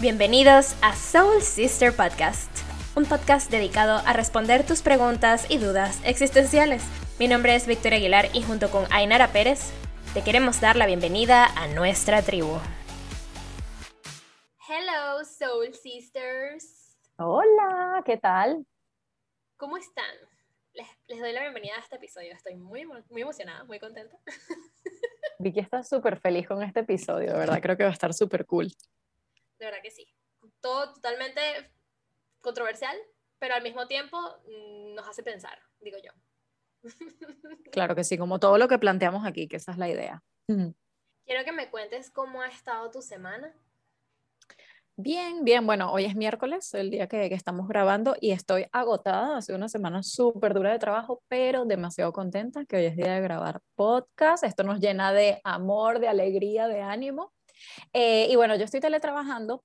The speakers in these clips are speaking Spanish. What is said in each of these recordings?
Bienvenidos a Soul Sister Podcast, un podcast dedicado a responder tus preguntas y dudas existenciales. Mi nombre es Victoria Aguilar y junto con Ainara Pérez te queremos dar la bienvenida a nuestra tribu. Hello, Soul Sisters. Hola, ¿qué tal? ¿Cómo están? Les, les doy la bienvenida a este episodio. Estoy muy, muy emocionada, muy contenta. Vicky está súper feliz con este episodio, de verdad, creo que va a estar súper cool. De verdad que sí. Todo totalmente controversial, pero al mismo tiempo mm, nos hace pensar, digo yo. Claro que sí, como todo lo que planteamos aquí, que esa es la idea. Quiero que me cuentes cómo ha estado tu semana. Bien, bien, bueno, hoy es miércoles, el día que, que estamos grabando y estoy agotada, ha sido una semana súper dura de trabajo, pero demasiado contenta que hoy es día de grabar podcast. Esto nos llena de amor, de alegría, de ánimo. Eh, y bueno, yo estoy teletrabajando,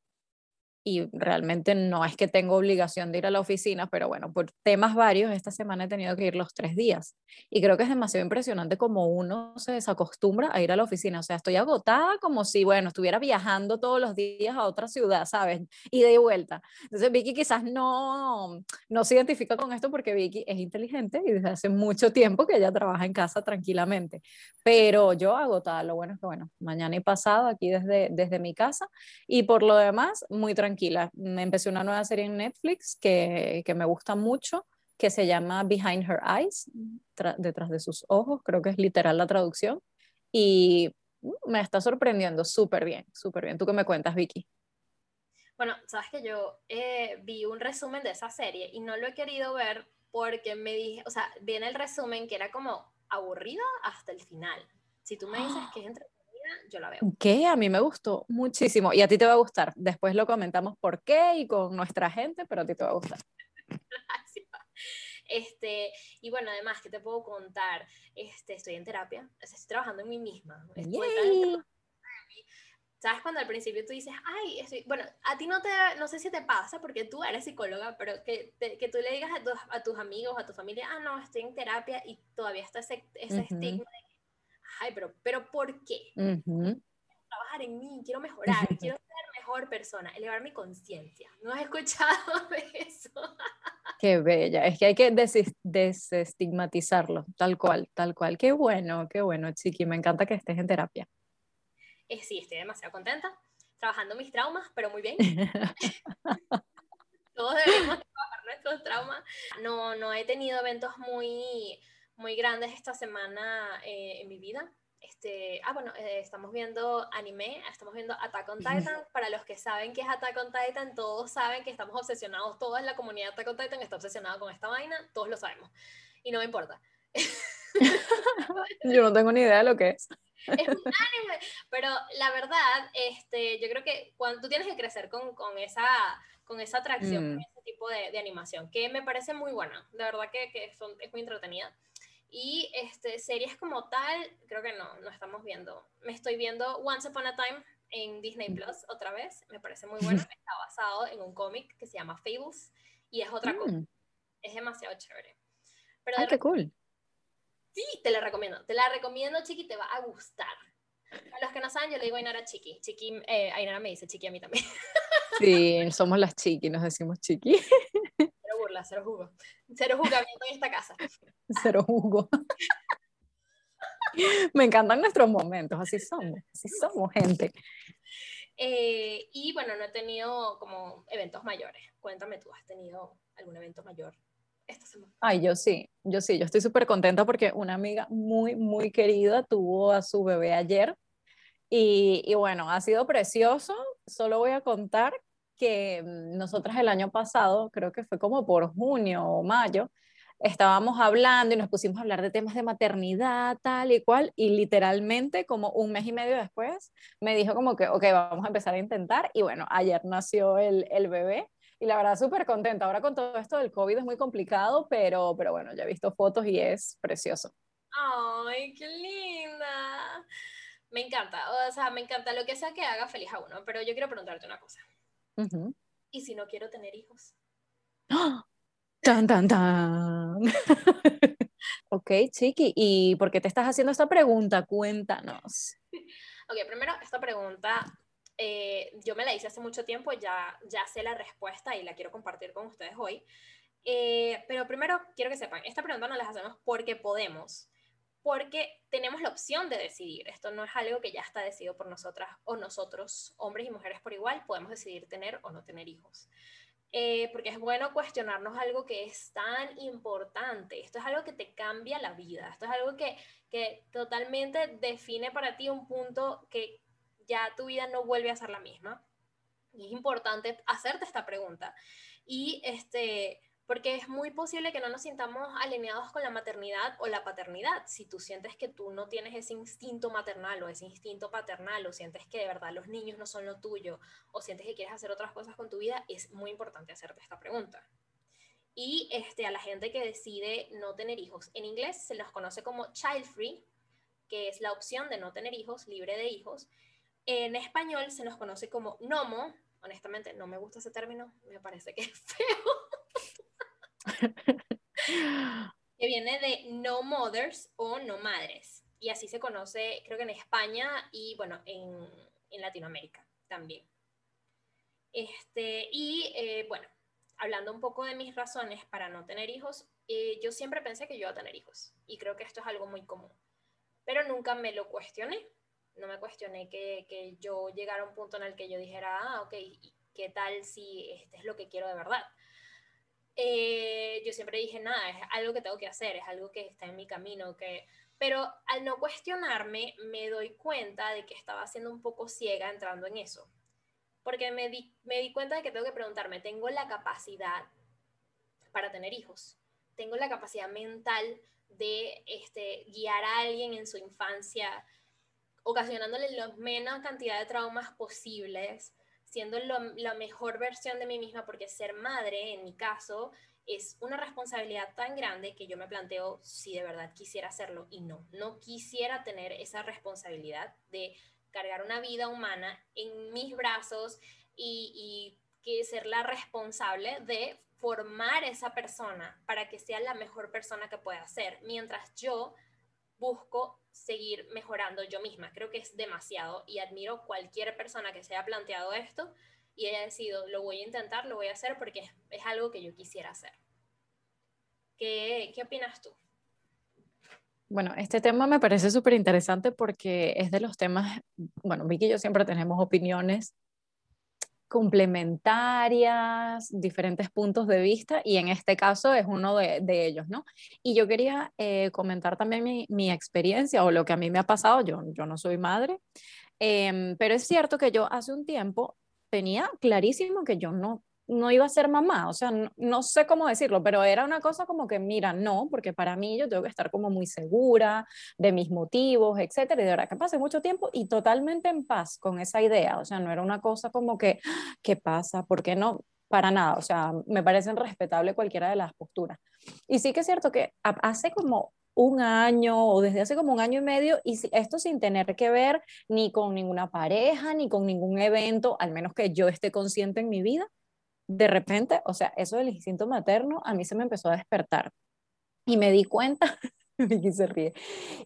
y realmente no es que tengo obligación de ir a la oficina, pero bueno, por temas varios, esta semana he tenido que ir los tres días. Y creo que es demasiado impresionante como uno se desacostumbra a ir a la oficina. O sea, estoy agotada como si, bueno, estuviera viajando todos los días a otra ciudad, ¿sabes? Y de vuelta. Entonces Vicky quizás no, no se identifica con esto porque Vicky es inteligente y desde hace mucho tiempo que ella trabaja en casa tranquilamente. Pero yo agotada, lo bueno es que, bueno, mañana y pasado aquí desde, desde mi casa y por lo demás, muy tranquila tranquila. Me empecé una nueva serie en Netflix que, que me gusta mucho, que se llama Behind Her Eyes, detrás de sus ojos, creo que es literal la traducción. Y uh, me está sorprendiendo súper bien, súper bien. ¿Tú qué me cuentas, Vicky? Bueno, sabes que yo eh, vi un resumen de esa serie y no lo he querido ver porque me dije, o sea, viene el resumen que era como aburrida hasta el final. Si tú me dices que es entre yo la veo. Que a mí me gustó muchísimo y a ti te va a gustar. Después lo comentamos por qué y con nuestra gente, pero a ti te va a gustar. Este, y bueno, además, ¿qué te puedo contar? Este, estoy en terapia, estoy trabajando en mí misma. ¿Sabes cuando al principio tú dices, ay, estoy... bueno, a ti no te, no sé si te pasa porque tú eres psicóloga, pero que, que tú le digas a, a, tus amigos, a tu familia, ah, no, estoy en terapia y todavía está ese, ese estigma de ay, pero, pero ¿por qué? Quiero trabajar en mí, quiero mejorar, quiero ser mejor persona, elevar mi conciencia. ¿No has escuchado de eso? Qué bella, es que hay que desestigmatizarlo, tal cual, tal cual. Qué bueno, qué bueno, Chiqui, me encanta que estés en terapia. Eh, sí, estoy demasiado contenta, trabajando mis traumas, pero muy bien. Todos debemos trabajar nuestros traumas. No, no he tenido eventos muy muy grandes esta semana eh, en mi vida. Este, ah, bueno, eh, estamos viendo anime, estamos viendo Attack on Titan. Para los que saben que es Attack on Titan, todos saben que estamos obsesionados, toda la comunidad de Attack on Titan está obsesionada con esta vaina, todos lo sabemos. Y no me importa. yo no tengo ni idea de lo que es. Es un anime, pero la verdad, este, yo creo que cuando tú tienes que crecer con, con esa, con esa atracción, con mm. ese tipo de, de, animación, que me parece muy buena, de verdad que, que son, es muy entretenida. Y este, series como tal, creo que no, no estamos viendo. Me estoy viendo Once Upon a Time en Disney. Plus otra vez, me parece muy bueno. Está basado en un cómic que se llama Fables y es otra cosa. Mm. Es demasiado chévere. Pero Ay, qué cool. Sí, te la recomiendo. Te la recomiendo, Chiqui, te va a gustar. A los que no saben, yo le digo a Ainara Chiqui. Chiqui, eh, Ainara me dice Chiqui a mí también. Sí, somos las Chiqui, nos decimos Chiqui. Cero burla, cero jugo. Cero jugamiento en esta casa. Cero jugo. Me encantan nuestros momentos, así somos, así somos, gente. Eh, y bueno, no he tenido como eventos mayores. Cuéntame, ¿tú has tenido algún evento mayor esta semana? Ay, yo sí, yo sí, yo estoy súper contenta porque una amiga muy, muy querida tuvo a su bebé ayer. Y, y bueno, ha sido precioso. Solo voy a contar que mm, nosotras el año pasado, creo que fue como por junio o mayo, estábamos hablando y nos pusimos a hablar de temas de maternidad, tal y cual, y literalmente como un mes y medio después me dijo como que, ok, vamos a empezar a intentar, y bueno, ayer nació el, el bebé, y la verdad súper contenta. Ahora con todo esto del COVID es muy complicado, pero, pero bueno, ya he visto fotos y es precioso. ¡Ay, qué linda! Me encanta, o sea, me encanta lo que sea que haga feliz a uno, pero yo quiero preguntarte una cosa. ¿Y si no quiero tener hijos? ¡Ah! Tan, tan, tan. ok, Chiqui, ¿y por qué te estás haciendo esta pregunta? Cuéntanos. Ok, primero, esta pregunta eh, yo me la hice hace mucho tiempo, ya, ya sé la respuesta y la quiero compartir con ustedes hoy. Eh, pero primero quiero que sepan, esta pregunta no la hacemos porque podemos, porque tenemos la opción de decidir. Esto no es algo que ya está decidido por nosotras o nosotros, hombres y mujeres por igual, podemos decidir tener o no tener hijos. Eh, porque es bueno cuestionarnos algo que es tan importante. Esto es algo que te cambia la vida. Esto es algo que, que totalmente define para ti un punto que ya tu vida no vuelve a ser la misma. Y es importante hacerte esta pregunta. Y este, porque es muy posible que no nos sintamos alineados con la maternidad o la paternidad. Si tú sientes que tú no tienes ese instinto maternal o ese instinto paternal, o sientes que de verdad los niños no son lo tuyo, o sientes que quieres hacer otras cosas con tu vida, es muy importante hacerte esta pregunta. Y este, a la gente que decide no tener hijos, en inglés se los conoce como child free, que es la opción de no tener hijos, libre de hijos. En español se nos conoce como nomo. Honestamente, no me gusta ese término, me parece que es feo que viene de no mothers o no madres. Y así se conoce, creo que en España y bueno, en, en Latinoamérica también. Este, y eh, bueno, hablando un poco de mis razones para no tener hijos, eh, yo siempre pensé que yo iba a tener hijos. Y creo que esto es algo muy común. Pero nunca me lo cuestioné. No me cuestioné que, que yo llegara a un punto en el que yo dijera, ah, ok, ¿qué tal si este es lo que quiero de verdad? Eh, yo siempre dije, nada, es algo que tengo que hacer, es algo que está en mi camino, que... Pero al no cuestionarme, me doy cuenta de que estaba siendo un poco ciega entrando en eso. Porque me di, me di cuenta de que tengo que preguntarme, ¿tengo la capacidad para tener hijos? ¿Tengo la capacidad mental de este, guiar a alguien en su infancia, ocasionándole la menos cantidad de traumas posibles? Siendo la mejor versión de mí misma, porque ser madre, en mi caso, es una responsabilidad tan grande que yo me planteo si de verdad quisiera hacerlo y no, no quisiera tener esa responsabilidad de cargar una vida humana en mis brazos y, y que ser la responsable de formar esa persona para que sea la mejor persona que pueda ser, mientras yo busco seguir mejorando yo misma. Creo que es demasiado y admiro cualquier persona que se haya planteado esto y haya decidido, lo voy a intentar, lo voy a hacer porque es, algo que yo quisiera hacer. ¿Qué, qué opinas tú? Bueno, este tema me parece súper interesante porque es de los temas, bueno, Vicky y yo siempre tenemos opiniones complementarias, diferentes puntos de vista y en este caso es uno de, ellos, ¿no? Y yo quería eh, comentar también mi, mi, experiencia o lo que a mí me ha pasado, yo, yo no soy madre, em, pero es cierto que yo hace un tiempo tenía clarísimo que yo no no iba a ser mamá, o sea, no, sé cómo decirlo, pero era una cosa como que, mira, no, porque para mí yo tengo que estar como muy segura de mis motivos, etcétera, y de verdad que pasé mucho tiempo y totalmente en paz con esa idea, o sea, no era una cosa como que, ¿qué pasa? ¿Por qué no? Para nada, o sea, me parecen respetable cualquiera de las posturas. Y sí que es cierto que hace como un año o desde hace como un año y medio, y esto sin tener que ver ni con ninguna pareja, ni con ningún evento, al menos que yo esté consciente en mi vida, de repente, o sea, eso del instinto materno a mí se me empezó a despertar. Y me di cuenta, Vicky se ríe,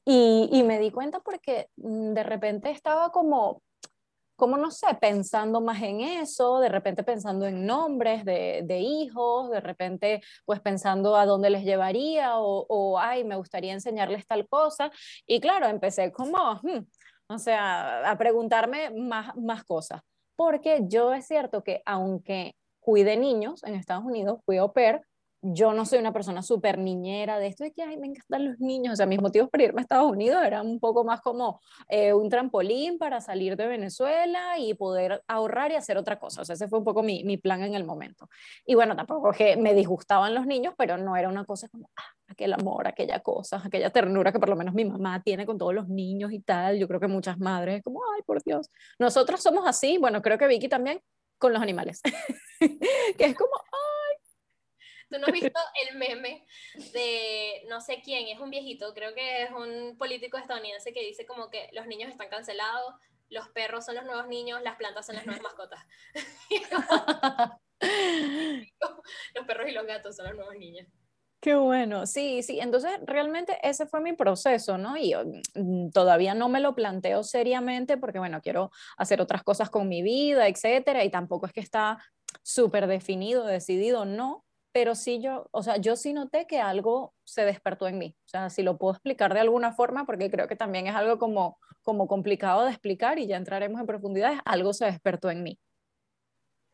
y, y, me di cuenta porque mm, de repente estaba como, como no sé, pensando más en eso, de repente pensando en nombres de, de hijos, de repente pues pensando a dónde les llevaría o, o, ay, me gustaría enseñarles tal cosa. Y claro, empecé como, hmm, o sea, a preguntarme más, más cosas. Porque yo es cierto que aunque cuide niños en Estados Unidos, fui au pair, yo no soy una persona súper niñera de esto de que, ay, me encantan los niños. O sea, mis motivos para irme a Estados Unidos eran un poco más como eh, un trampolín para salir de Venezuela y poder ahorrar y hacer otra cosa. O sea, ese fue un poco mi, mi plan en el momento. Y bueno, tampoco que me disgustaban los niños, pero no era una cosa como, ah, aquel amor, aquella cosa, aquella ternura que por lo menos mi mamá tiene con todos los niños y tal. Yo creo que muchas madres, como, ay, por Dios. Nosotros somos así, bueno, creo que Vicky también, con los animales. que es como, ¡ay! ¿Tú no has visto el meme de no sé quién? Es un viejito, creo que es un político estadounidense que dice como que los niños están cancelados, los perros son los nuevos niños, las plantas son las nuevas mascotas. los perros y los gatos son los nuevos niños. Qué bueno, sí, sí. Entonces, realmente ese fue mi proceso, ¿no? Y mm, todavía no me lo planteo seriamente porque, bueno, quiero hacer otras cosas con mi vida, etcétera, y tampoco es que está súper definido, decidido, no, pero sí yo, o sea, yo sí noté que algo se despertó en mí. O sea, si lo puedo explicar de alguna forma, porque creo que también es algo como, como complicado de explicar y ya entraremos en profundidades, algo se despertó en mí.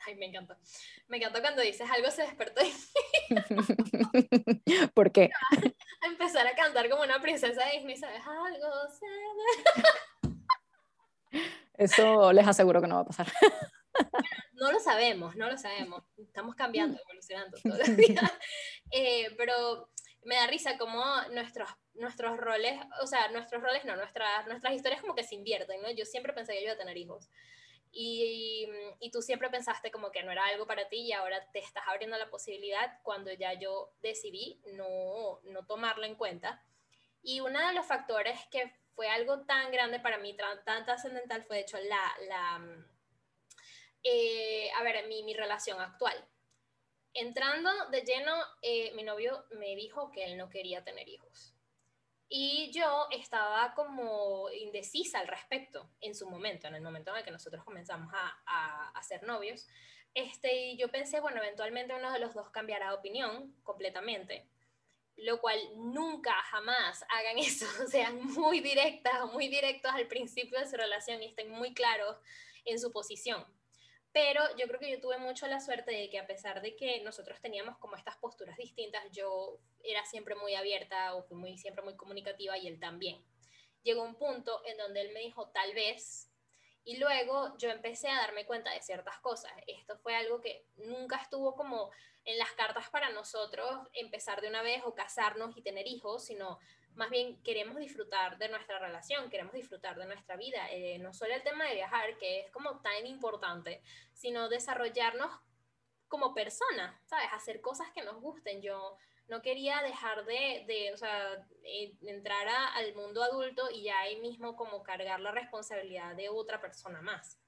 Ay, me encanta. Me encanta cuando dices algo se despertó mí. ¿Por qué? A empezar a cantar como una princesa de Disney, ¿sabes? Algo se... Eso les aseguro que no va a pasar. no lo sabemos, no lo sabemos. Estamos cambiando, evolucionando día. Eh, pero me da risa como nuestros, nuestros roles, o sea, nuestros roles no, nuestras, nuestras historias como que se invierten, ¿no? Yo siempre pensé que yo iba a tener hijos. Y, y, tú siempre pensaste como que no era algo para ti y ahora te estás abriendo la posibilidad cuando ya yo decidí no, no tomarlo en cuenta. Y uno de los factores que fue algo tan grande para mí, tan, tan trascendental, fue de hecho la, la eh, a ver, mi, mi relación actual. Entrando de lleno, eh, mi novio me dijo que él no quería tener hijos. Y yo estaba como indecisa al respecto en su momento, en el momento en el que nosotros comenzamos a, a, ser novios. Este, y yo pensé, bueno, eventualmente uno de los dos cambiará de opinión completamente, lo cual nunca, jamás hagan eso, sean muy directas, muy directos al principio de su relación y estén muy claros en su posición. Pero yo creo que yo tuve mucho la suerte de que a pesar de que nosotros teníamos como estas posturas distintas, yo era siempre muy abierta o fui muy, siempre muy comunicativa y él también. Llegó un punto en donde él me dijo tal vez y luego yo empecé a darme cuenta de ciertas cosas. Esto fue algo que nunca estuvo como en las cartas para nosotros empezar de una vez o casarnos y tener hijos, sino más bien queremos disfrutar de nuestra relación, queremos disfrutar de nuestra vida. Eh, no solo el tema de viajar, que es como tan importante, sino desarrollarnos como personas, ¿sabes? Hacer cosas que nos gusten. Yo no quería dejar de, de o sea, entrar al mundo adulto y ya ahí mismo como cargar la responsabilidad de otra persona más.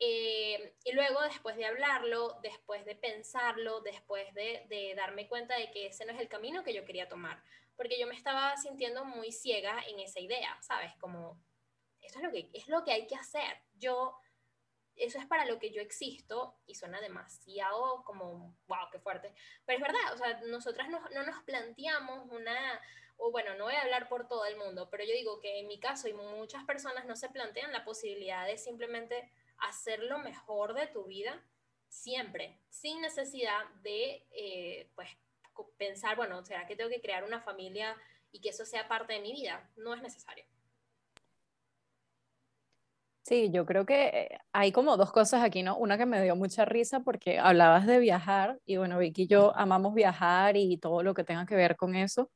Eh, y luego, después de hablarlo, después de pensarlo, después de, de darme cuenta de que ese no es el camino que yo quería tomar, porque yo me estaba sintiendo muy ciega en esa idea, ¿sabes? Como, esto es lo que, es lo que hay que hacer. Yo, eso es para lo que yo existo y suena demasiado como, wow, qué fuerte. Pero es verdad, o sea, nosotras no, no nos planteamos una, o bueno, no voy a hablar por todo el mundo, pero yo digo que en mi caso y muchas personas no se plantean la posibilidad de simplemente hacer lo mejor de tu vida siempre, sin necesidad de, eh, pues, pensar, bueno, ¿será que tengo que crear una familia y que eso sea parte de mi vida? No es necesario. Sí, yo creo que eh, hay como dos cosas aquí, ¿no? Una que me dio mucha risa porque hablabas de viajar y bueno, Vicky y yo amamos viajar y todo lo que tenga que ver con eso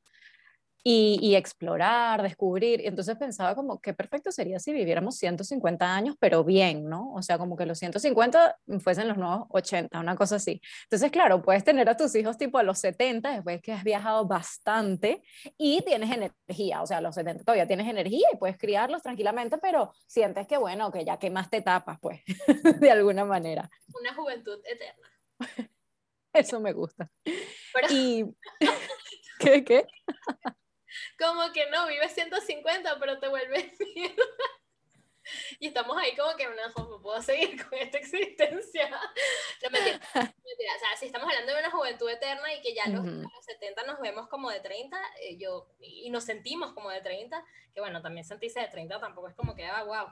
y, explorar, descubrir. Y entonces pensaba como que perfecto sería si viviéramos 150 años, pero bien, ¿no? O sea, como que los 150 fuesen los nuevos 80, una cosa así. Entonces, claro, puedes tener a tus hijos tipo a los 70, después que has viajado bastante y tienes energía, o sea, a los 70 todavía tienes energía y puedes criarlos tranquilamente, pero sientes que, bueno, que ya quemaste etapas, pues, de alguna manera. Una juventud eterna. Eso me gusta. Y... ¿Qué? ¿Qué? Como que no, vives 150, pero te vuelves mierda. Y estamos ahí como que no, puedo seguir con esta existencia. No, mentira, O sea, si estamos hablando de una juventud eterna y que ya los, los 70 nos vemos como de 30, eh, yo, y nos sentimos como de 30, que bueno, también sentirse de 30 tampoco es como que, ah, wow.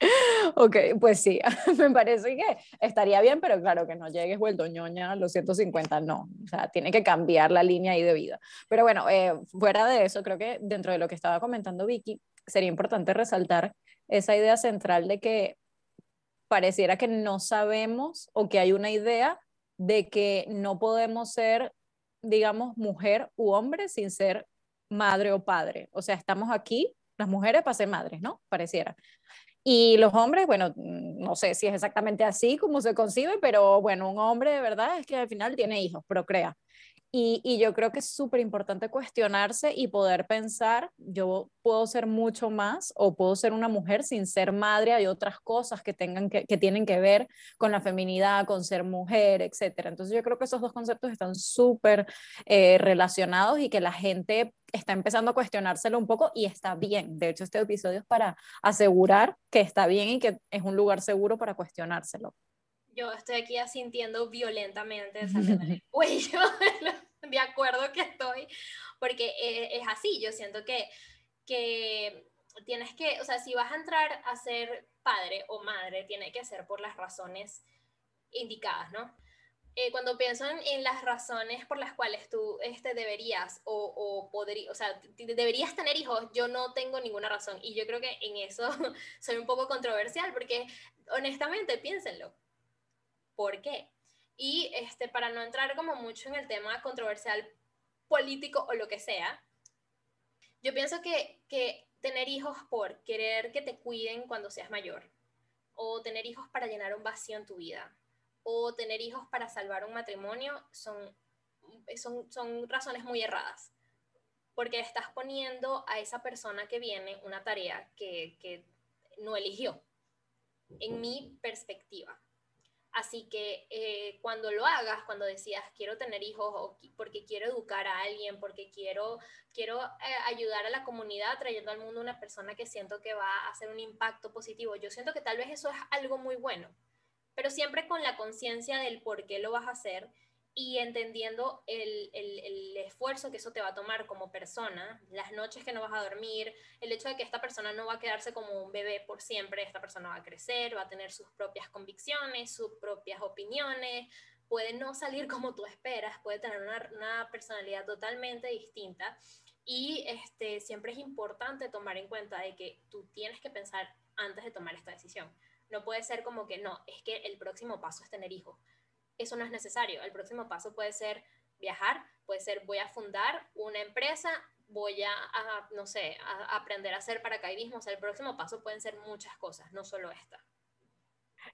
Ok, pues sí, me parece que estaría bien, pero claro que no llegues vuelto ñoña a los 150, no, o sea, tiene que cambiar la línea ahí de vida. Pero bueno, eh, fuera de eso, creo que dentro de lo que estaba comentando Vicky, sería importante resaltar esa idea central de que pareciera que no sabemos o que hay una idea de que no podemos ser, digamos, mujer u hombre sin ser madre o padre. O sea, estamos aquí, las mujeres para ser madres, ¿no? Pareciera. Y los hombres, bueno, no sé si es exactamente así como se concibe, pero bueno, un hombre de verdad es que al final tiene hijos, procrea. Y, yo creo que es súper importante cuestionarse y poder pensar, yo puedo ser mucho más o puedo ser una mujer sin ser madre, hay otras cosas que, tengan que tienen que ver con la feminidad, con ser mujer, etc. Entonces yo creo que esos dos conceptos están súper eh, relacionados y que la gente está empezando a cuestionárselo un poco y está bien. De hecho, este episodio es para asegurar que está bien y que es un lugar seguro para cuestionárselo yo estoy aquí asintiendo violentamente el cuello, de acuerdo que estoy, porque eh, es así, yo siento que, que tienes que, o sea, si vas a entrar a ser padre o madre, tiene que ser por las razones indicadas, ¿no? Eh, cuando pienso en, las razones por las cuales tú este, deberías o, o podrías, o sea, deberías tener hijos, yo no tengo ninguna razón. Y yo creo que en eso soy un poco controversial porque honestamente, piénsenlo, por qué. Y este, para no entrar como mucho en el tema controversial político o lo que sea, yo pienso que, que tener hijos por querer que te cuiden cuando seas mayor, o tener hijos para llenar un vacío en tu vida, o tener hijos para salvar un matrimonio, son, son, son razones muy erradas. Porque estás poniendo a esa persona que viene una tarea que, que no eligió, en mi perspectiva. Así que eh, cuando lo hagas, cuando decías quiero tener hijos o porque quiero educar a alguien, porque quiero, quiero eh, ayudar a la comunidad trayendo al mundo una persona que siento que va a hacer un impacto positivo, yo siento que tal vez eso es algo muy bueno, pero siempre con la conciencia del por qué lo vas a hacer y entendiendo el, el, esfuerzo que eso te va a tomar como persona, las noches que no vas a dormir, el hecho de que esta persona no va a quedarse como un bebé por siempre, esta persona va a crecer, va a tener sus propias convicciones, sus propias opiniones, puede no salir como tú esperas, puede tener una, una personalidad totalmente distinta y este, siempre es importante tomar en cuenta de que tú tienes que pensar antes de tomar esta decisión. No puede ser como que no, es que el próximo paso es tener hijos eso no es necesario. El próximo paso puede ser viajar, puede ser voy a fundar una empresa, voy a, no sé, aprender a hacer paracaidismo. O sea, el próximo paso pueden ser muchas cosas, no solo esta.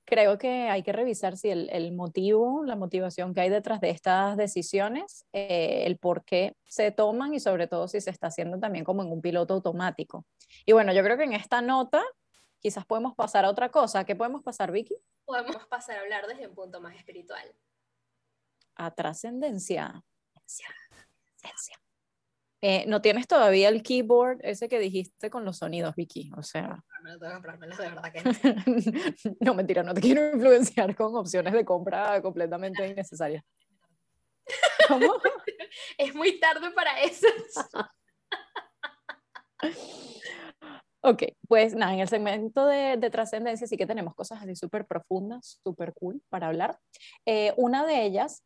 Creo que hay que revisar si el, motivo, la motivación que hay detrás de estas decisiones, eh, el por qué se toman y sobre todo si se está haciendo también como en un piloto automático. Y bueno, yo creo que en esta nota quizás podemos pasar a otra cosa. ¿Qué podemos pasar, Vicky? Podemos pasar a hablar desde un punto más espiritual. A trascendencia. Eh, no tienes todavía el keyboard ese que dijiste con los sonidos, Vicky. O sea. No, tengo que de verdad que no. no, mentira, no te quiero influenciar con opciones de compra completamente innecesarias. ¿Cómo? es muy tarde para eso. Ok, pues nada, en el segmento de, trascendencia sí que tenemos cosas así súper profundas, súper cool para hablar. Eh, una de ellas,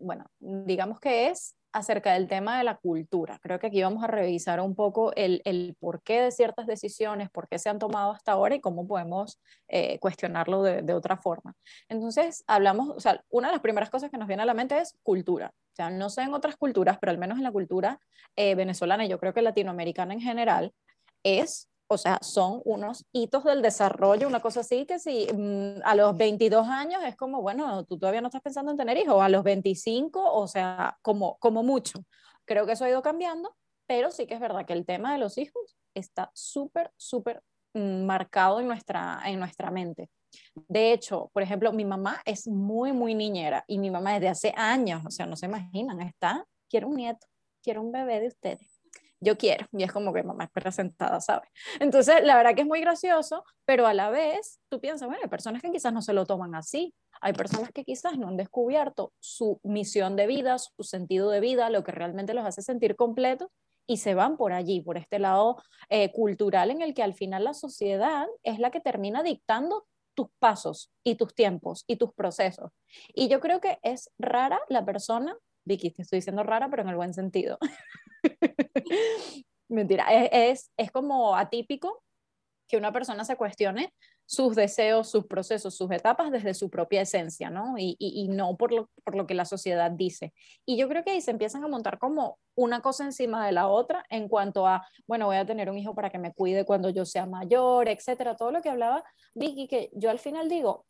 bueno, digamos que es acerca del tema de la cultura. Creo que aquí vamos a revisar un poco el, el porqué de ciertas decisiones, por qué se han tomado hasta ahora y cómo podemos eh, cuestionarlo de, de, otra forma. Entonces, hablamos, o sea, una de las primeras cosas que nos viene a la mente es cultura. O sea, no sé en otras culturas, pero al menos en la cultura eh, venezolana y yo creo que latinoamericana en general, es, o sea, son unos hitos del desarrollo, una cosa así que si mm, a los 22 años es como, bueno, tú todavía no estás pensando en tener hijos, a los 25, o sea, como, como mucho. Creo que eso ha ido cambiando, pero sí que es verdad que el tema de los hijos está súper, súper mm, marcado en nuestra, en nuestra mente. De hecho, por ejemplo, mi mamá es muy, muy niñera y mi mamá desde hace años, o sea, no se imaginan, está, quiero un nieto, quiero un bebé de ustedes yo quiero. Y es como que mamá es presentada, ¿sabes? Entonces, la verdad que es muy gracioso, pero a la vez tú piensas, bueno, hay personas que quizás no se lo toman así. Hay personas que quizás no han descubierto su misión de vida, su sentido de vida, lo que realmente los hace sentir completos y se van por allí, por este lado eh, cultural en el que al final la sociedad es la que termina dictando tus pasos y tus tiempos y tus procesos. Y yo creo que es rara la persona, Vicky, te estoy diciendo rara, pero en el buen sentido, Mentira, es, es, como atípico que una persona se cuestione sus deseos, sus procesos, sus etapas desde su propia esencia, ¿no? Y, y, no por lo, por lo que la sociedad dice. Y yo creo que ahí se empiezan a montar como una cosa encima de la otra en cuanto a, bueno, voy a tener un hijo para que me cuide cuando yo sea mayor, etcétera, todo lo que hablaba Vicky, que yo al final digo,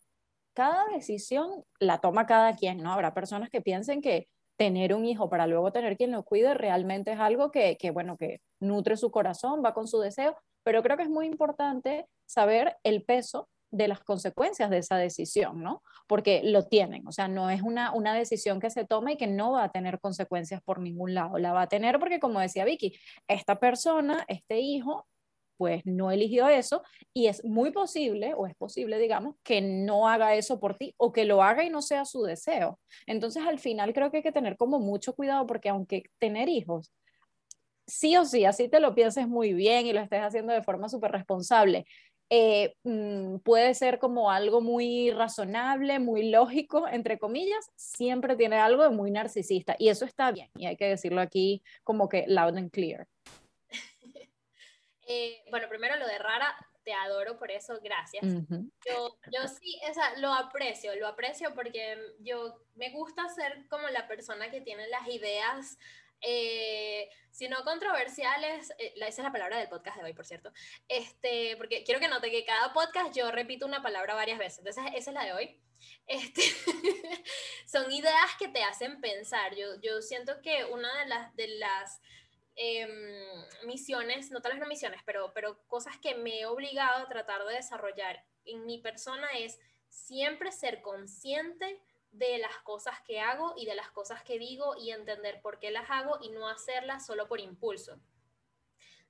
cada decisión la toma cada quien, ¿no? Habrá personas que piensen que tener un hijo para luego tener quien lo cuide realmente es algo que, que, bueno, que nutre su corazón, va con su deseo, pero creo que es muy importante saber el peso de las consecuencias de esa decisión, ¿no? Porque lo tienen, o sea, no es una, una decisión que se toma y que no va a tener consecuencias por ningún lado, la va a tener porque, como decía Vicky, esta persona, este hijo, pues no eligió eso y es muy posible, o es posible, digamos, que no haga eso por ti o que lo haga y no sea su deseo. Entonces, al final creo que hay que tener como mucho cuidado porque aunque tener hijos, sí o sí, así te lo pienses muy bien y lo estés haciendo de forma súper responsable, eh, mm, puede ser como algo muy razonable, muy lógico, entre comillas, siempre tiene algo de muy narcisista y eso está bien y hay que decirlo aquí como que loud and clear. Eh, bueno, primero lo de rara, te adoro por eso, gracias. yo, yo sí, o sea, lo aprecio, lo aprecio porque yo me gusta ser como la persona que tiene las ideas, eh, si no controversiales, eh, esa es la palabra del podcast de hoy, por cierto, este, porque quiero que note que cada podcast yo repito una palabra varias veces, entonces esa es la de hoy. Este, son ideas que te hacen pensar. Yo, yo siento que una de las, de las Em, misiones, no tal vez no misiones, pero, pero cosas que me he obligado a tratar de desarrollar en mi persona es siempre ser consciente de las cosas que hago y de las cosas que digo y entender por qué las hago y no hacerlas solo por impulso,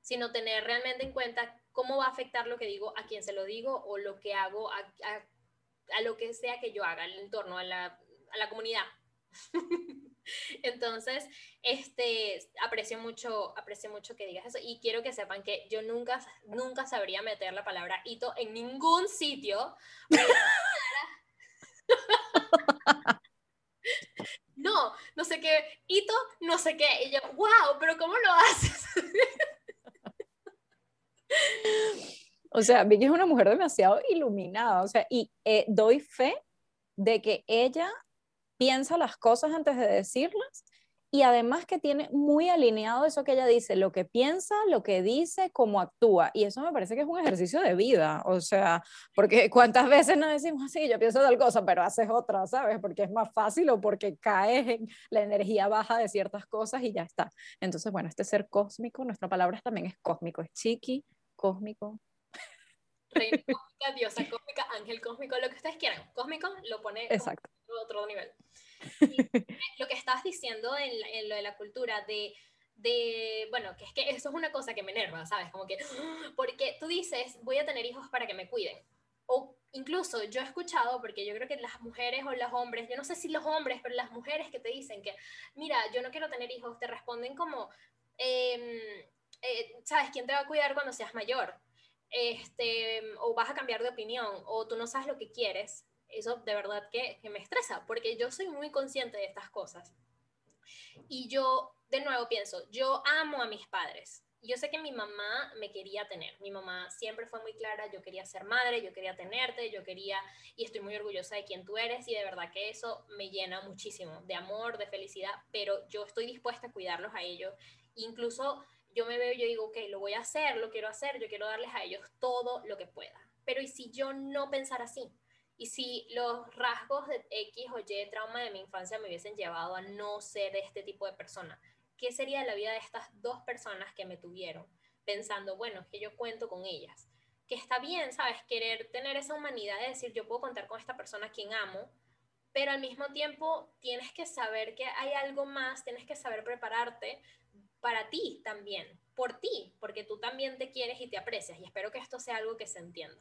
sino tener realmente en cuenta cómo va a afectar lo que digo, a quién se lo digo o lo que hago, a, a, lo que sea que yo haga, al entorno, a la, a la comunidad. Entonces, este, aprecio mucho, aprecio mucho que digas eso y quiero que sepan que yo nunca, nunca sabría meter la palabra hito en ningún sitio. no, no sé qué, hito, no sé qué. Y yo, wow, pero ¿cómo lo haces? o sea, Vicky es una mujer demasiado iluminada, o sea, y eh, doy fe de que ella piensa las cosas antes de decirlas y además que tiene muy alineado eso que ella dice, lo que piensa, lo que dice, cómo actúa. Y eso me parece que es un ejercicio de vida, o sea, porque cuántas veces nos decimos así, yo pienso tal cosa, pero haces otra, ¿sabes? Porque es más fácil o porque caes en la energía baja de ciertas cosas y ya está. Entonces, bueno, este ser cósmico, nuestra palabra también es cósmico, es chiqui, cósmico, reina cósmica, diosa cósmica, ángel cósmico, lo que ustedes quieran. Cósmico lo pone Exacto. Otro nivel. lo que estabas diciendo en, lo de la cultura de, de, bueno, que es que eso es una cosa que me enerva, ¿sabes? Como que, porque tú dices, voy a tener hijos para que me cuiden. O incluso yo he escuchado, porque yo creo que las mujeres o los hombres, yo no sé si los hombres, pero las mujeres que te dicen que, mira, yo no quiero tener hijos, te responden como, em, eh, ¿sabes? ¿Quién te va a cuidar cuando seas mayor? este, o vas a cambiar de opinión, o tú no sabes lo que quieres, eso de verdad que, me estresa, porque yo soy muy consciente de estas cosas. Y yo, de nuevo, pienso, yo amo a mis padres. Yo sé que mi mamá me quería tener. Mi mamá siempre fue muy clara, yo quería ser madre, yo quería tenerte, yo quería, y estoy muy orgullosa de quien tú eres, y de verdad que eso me llena muchísimo, de amor, de felicidad, pero yo estoy dispuesta a cuidarlos a ellos. Incluso yo me veo yo digo, ok, lo voy a hacer, lo quiero hacer, yo quiero darles a ellos todo lo que pueda. Pero ¿y si yo no pensara así? ¿Y si los rasgos de X o Y trauma de mi infancia me hubiesen llevado a no ser este tipo de persona? ¿Qué sería la vida de estas dos personas que me tuvieron? Pensando, bueno, es que yo cuento con ellas. Que está bien, ¿sabes? Querer tener esa humanidad de decir, yo puedo contar con esta persona a quien amo, pero al mismo tiempo tienes que saber que hay algo más, tienes que saber prepararte, para ti también, por ti, porque tú también te quieres y te aprecias. Y espero que esto sea algo que se entienda.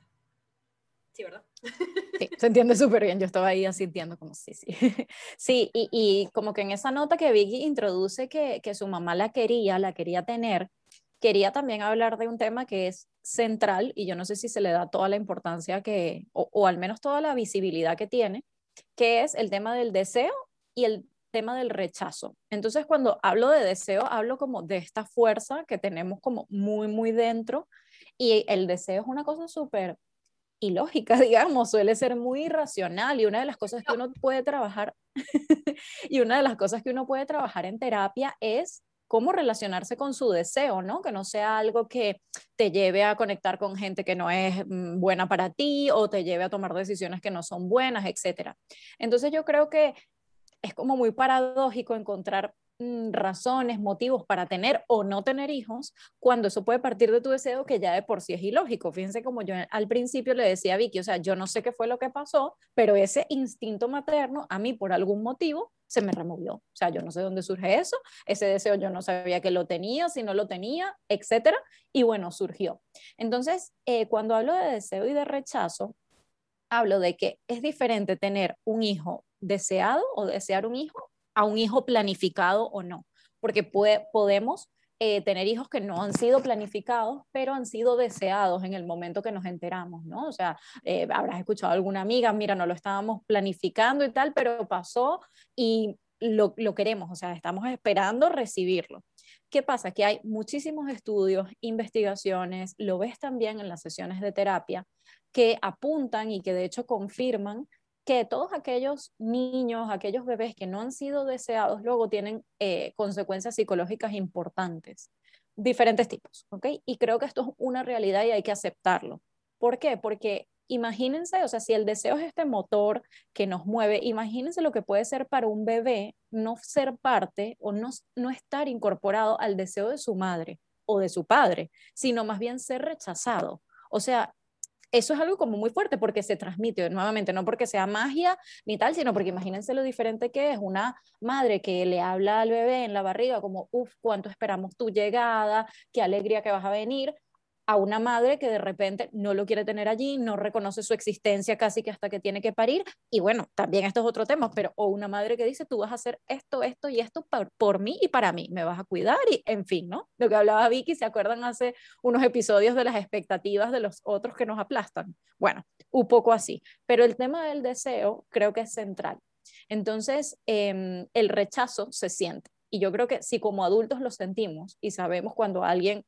Sí, ¿verdad? Sí, se entiende súper bien. Yo estaba ahí sintiendo como sí, sí. Sí, y, y, como que en esa nota que Vicky introduce que, que su mamá la quería, la quería tener, quería también hablar de un tema que es central y yo no sé si se le da toda la importancia que, o, o al menos toda la visibilidad que tiene, que es el tema del deseo y el tema del rechazo. Entonces, cuando hablo de deseo, hablo como de esta fuerza que tenemos como muy, muy dentro y el deseo es una cosa súper ilógica, digamos, suele ser muy irracional y una de las cosas que uno puede trabajar y una de las cosas que uno puede trabajar en terapia es cómo relacionarse con su deseo, ¿no? Que no sea algo que te lleve a conectar con gente que no es mm, buena para ti o te lleve a tomar decisiones que no son buenas, etcétera. Entonces yo creo que es como muy paradójico encontrar razones, motivos para tener o no tener hijos, cuando eso puede partir de tu deseo que ya de por sí es ilógico. Fíjense como yo al principio le decía a Vicky, o sea, yo no sé qué fue lo que pasó, pero ese instinto materno a mí por algún motivo se me removió. O sea, yo no sé dónde surge eso, ese deseo yo no sabía que lo tenía, si no lo tenía, etcétera, y bueno, surgió. Entonces, eh, cuando hablo de deseo y de rechazo, hablo de que es diferente tener un hijo deseado o desear un hijo a un hijo planificado o no, porque podemos eh, tener hijos que no han sido planificados, pero han sido deseados en el momento que nos enteramos, ¿no? O sea, eh, habrás escuchado a alguna amiga, mira, no lo estábamos planificando y tal, pero pasó y lo, lo queremos, o sea, estamos esperando recibirlo. ¿Qué pasa? Que hay muchísimos estudios, investigaciones, lo ves también en las sesiones de terapia, que apuntan y que de hecho confirman que todos aquellos niños, aquellos bebés que no han sido deseados, luego tienen eh, consecuencias psicológicas importantes, diferentes tipos, ¿ok? Y creo que esto es una realidad y hay que aceptarlo. ¿Por qué? Porque imagínense, o sea, si el deseo es este motor que nos mueve, imagínense lo que puede ser para un bebé no ser parte o no, no estar incorporado al deseo de su madre o de su padre, sino más bien ser rechazado. O sea, eso es algo como muy fuerte porque se transmite nuevamente, no porque sea magia ni tal, sino porque imagínense lo diferente que es una madre que le habla al bebé en la barriga como, uff, cuánto esperamos tu llegada, qué alegría que vas a venir, a una madre que de repente no lo quiere tener allí, no reconoce su existencia casi que hasta que tiene que parir. Y bueno, también esto es otro tema, pero o una madre que dice, tú vas a hacer esto, esto y esto por, por mí y para mí, me vas a cuidar y en fin, ¿no? Lo que hablaba Vicky, ¿se acuerdan hace unos episodios de las expectativas de los otros que nos aplastan? Bueno, un poco así. Pero el tema del deseo creo que es central. Entonces, em, el rechazo se siente. Y yo creo que si como adultos lo sentimos y sabemos cuando alguien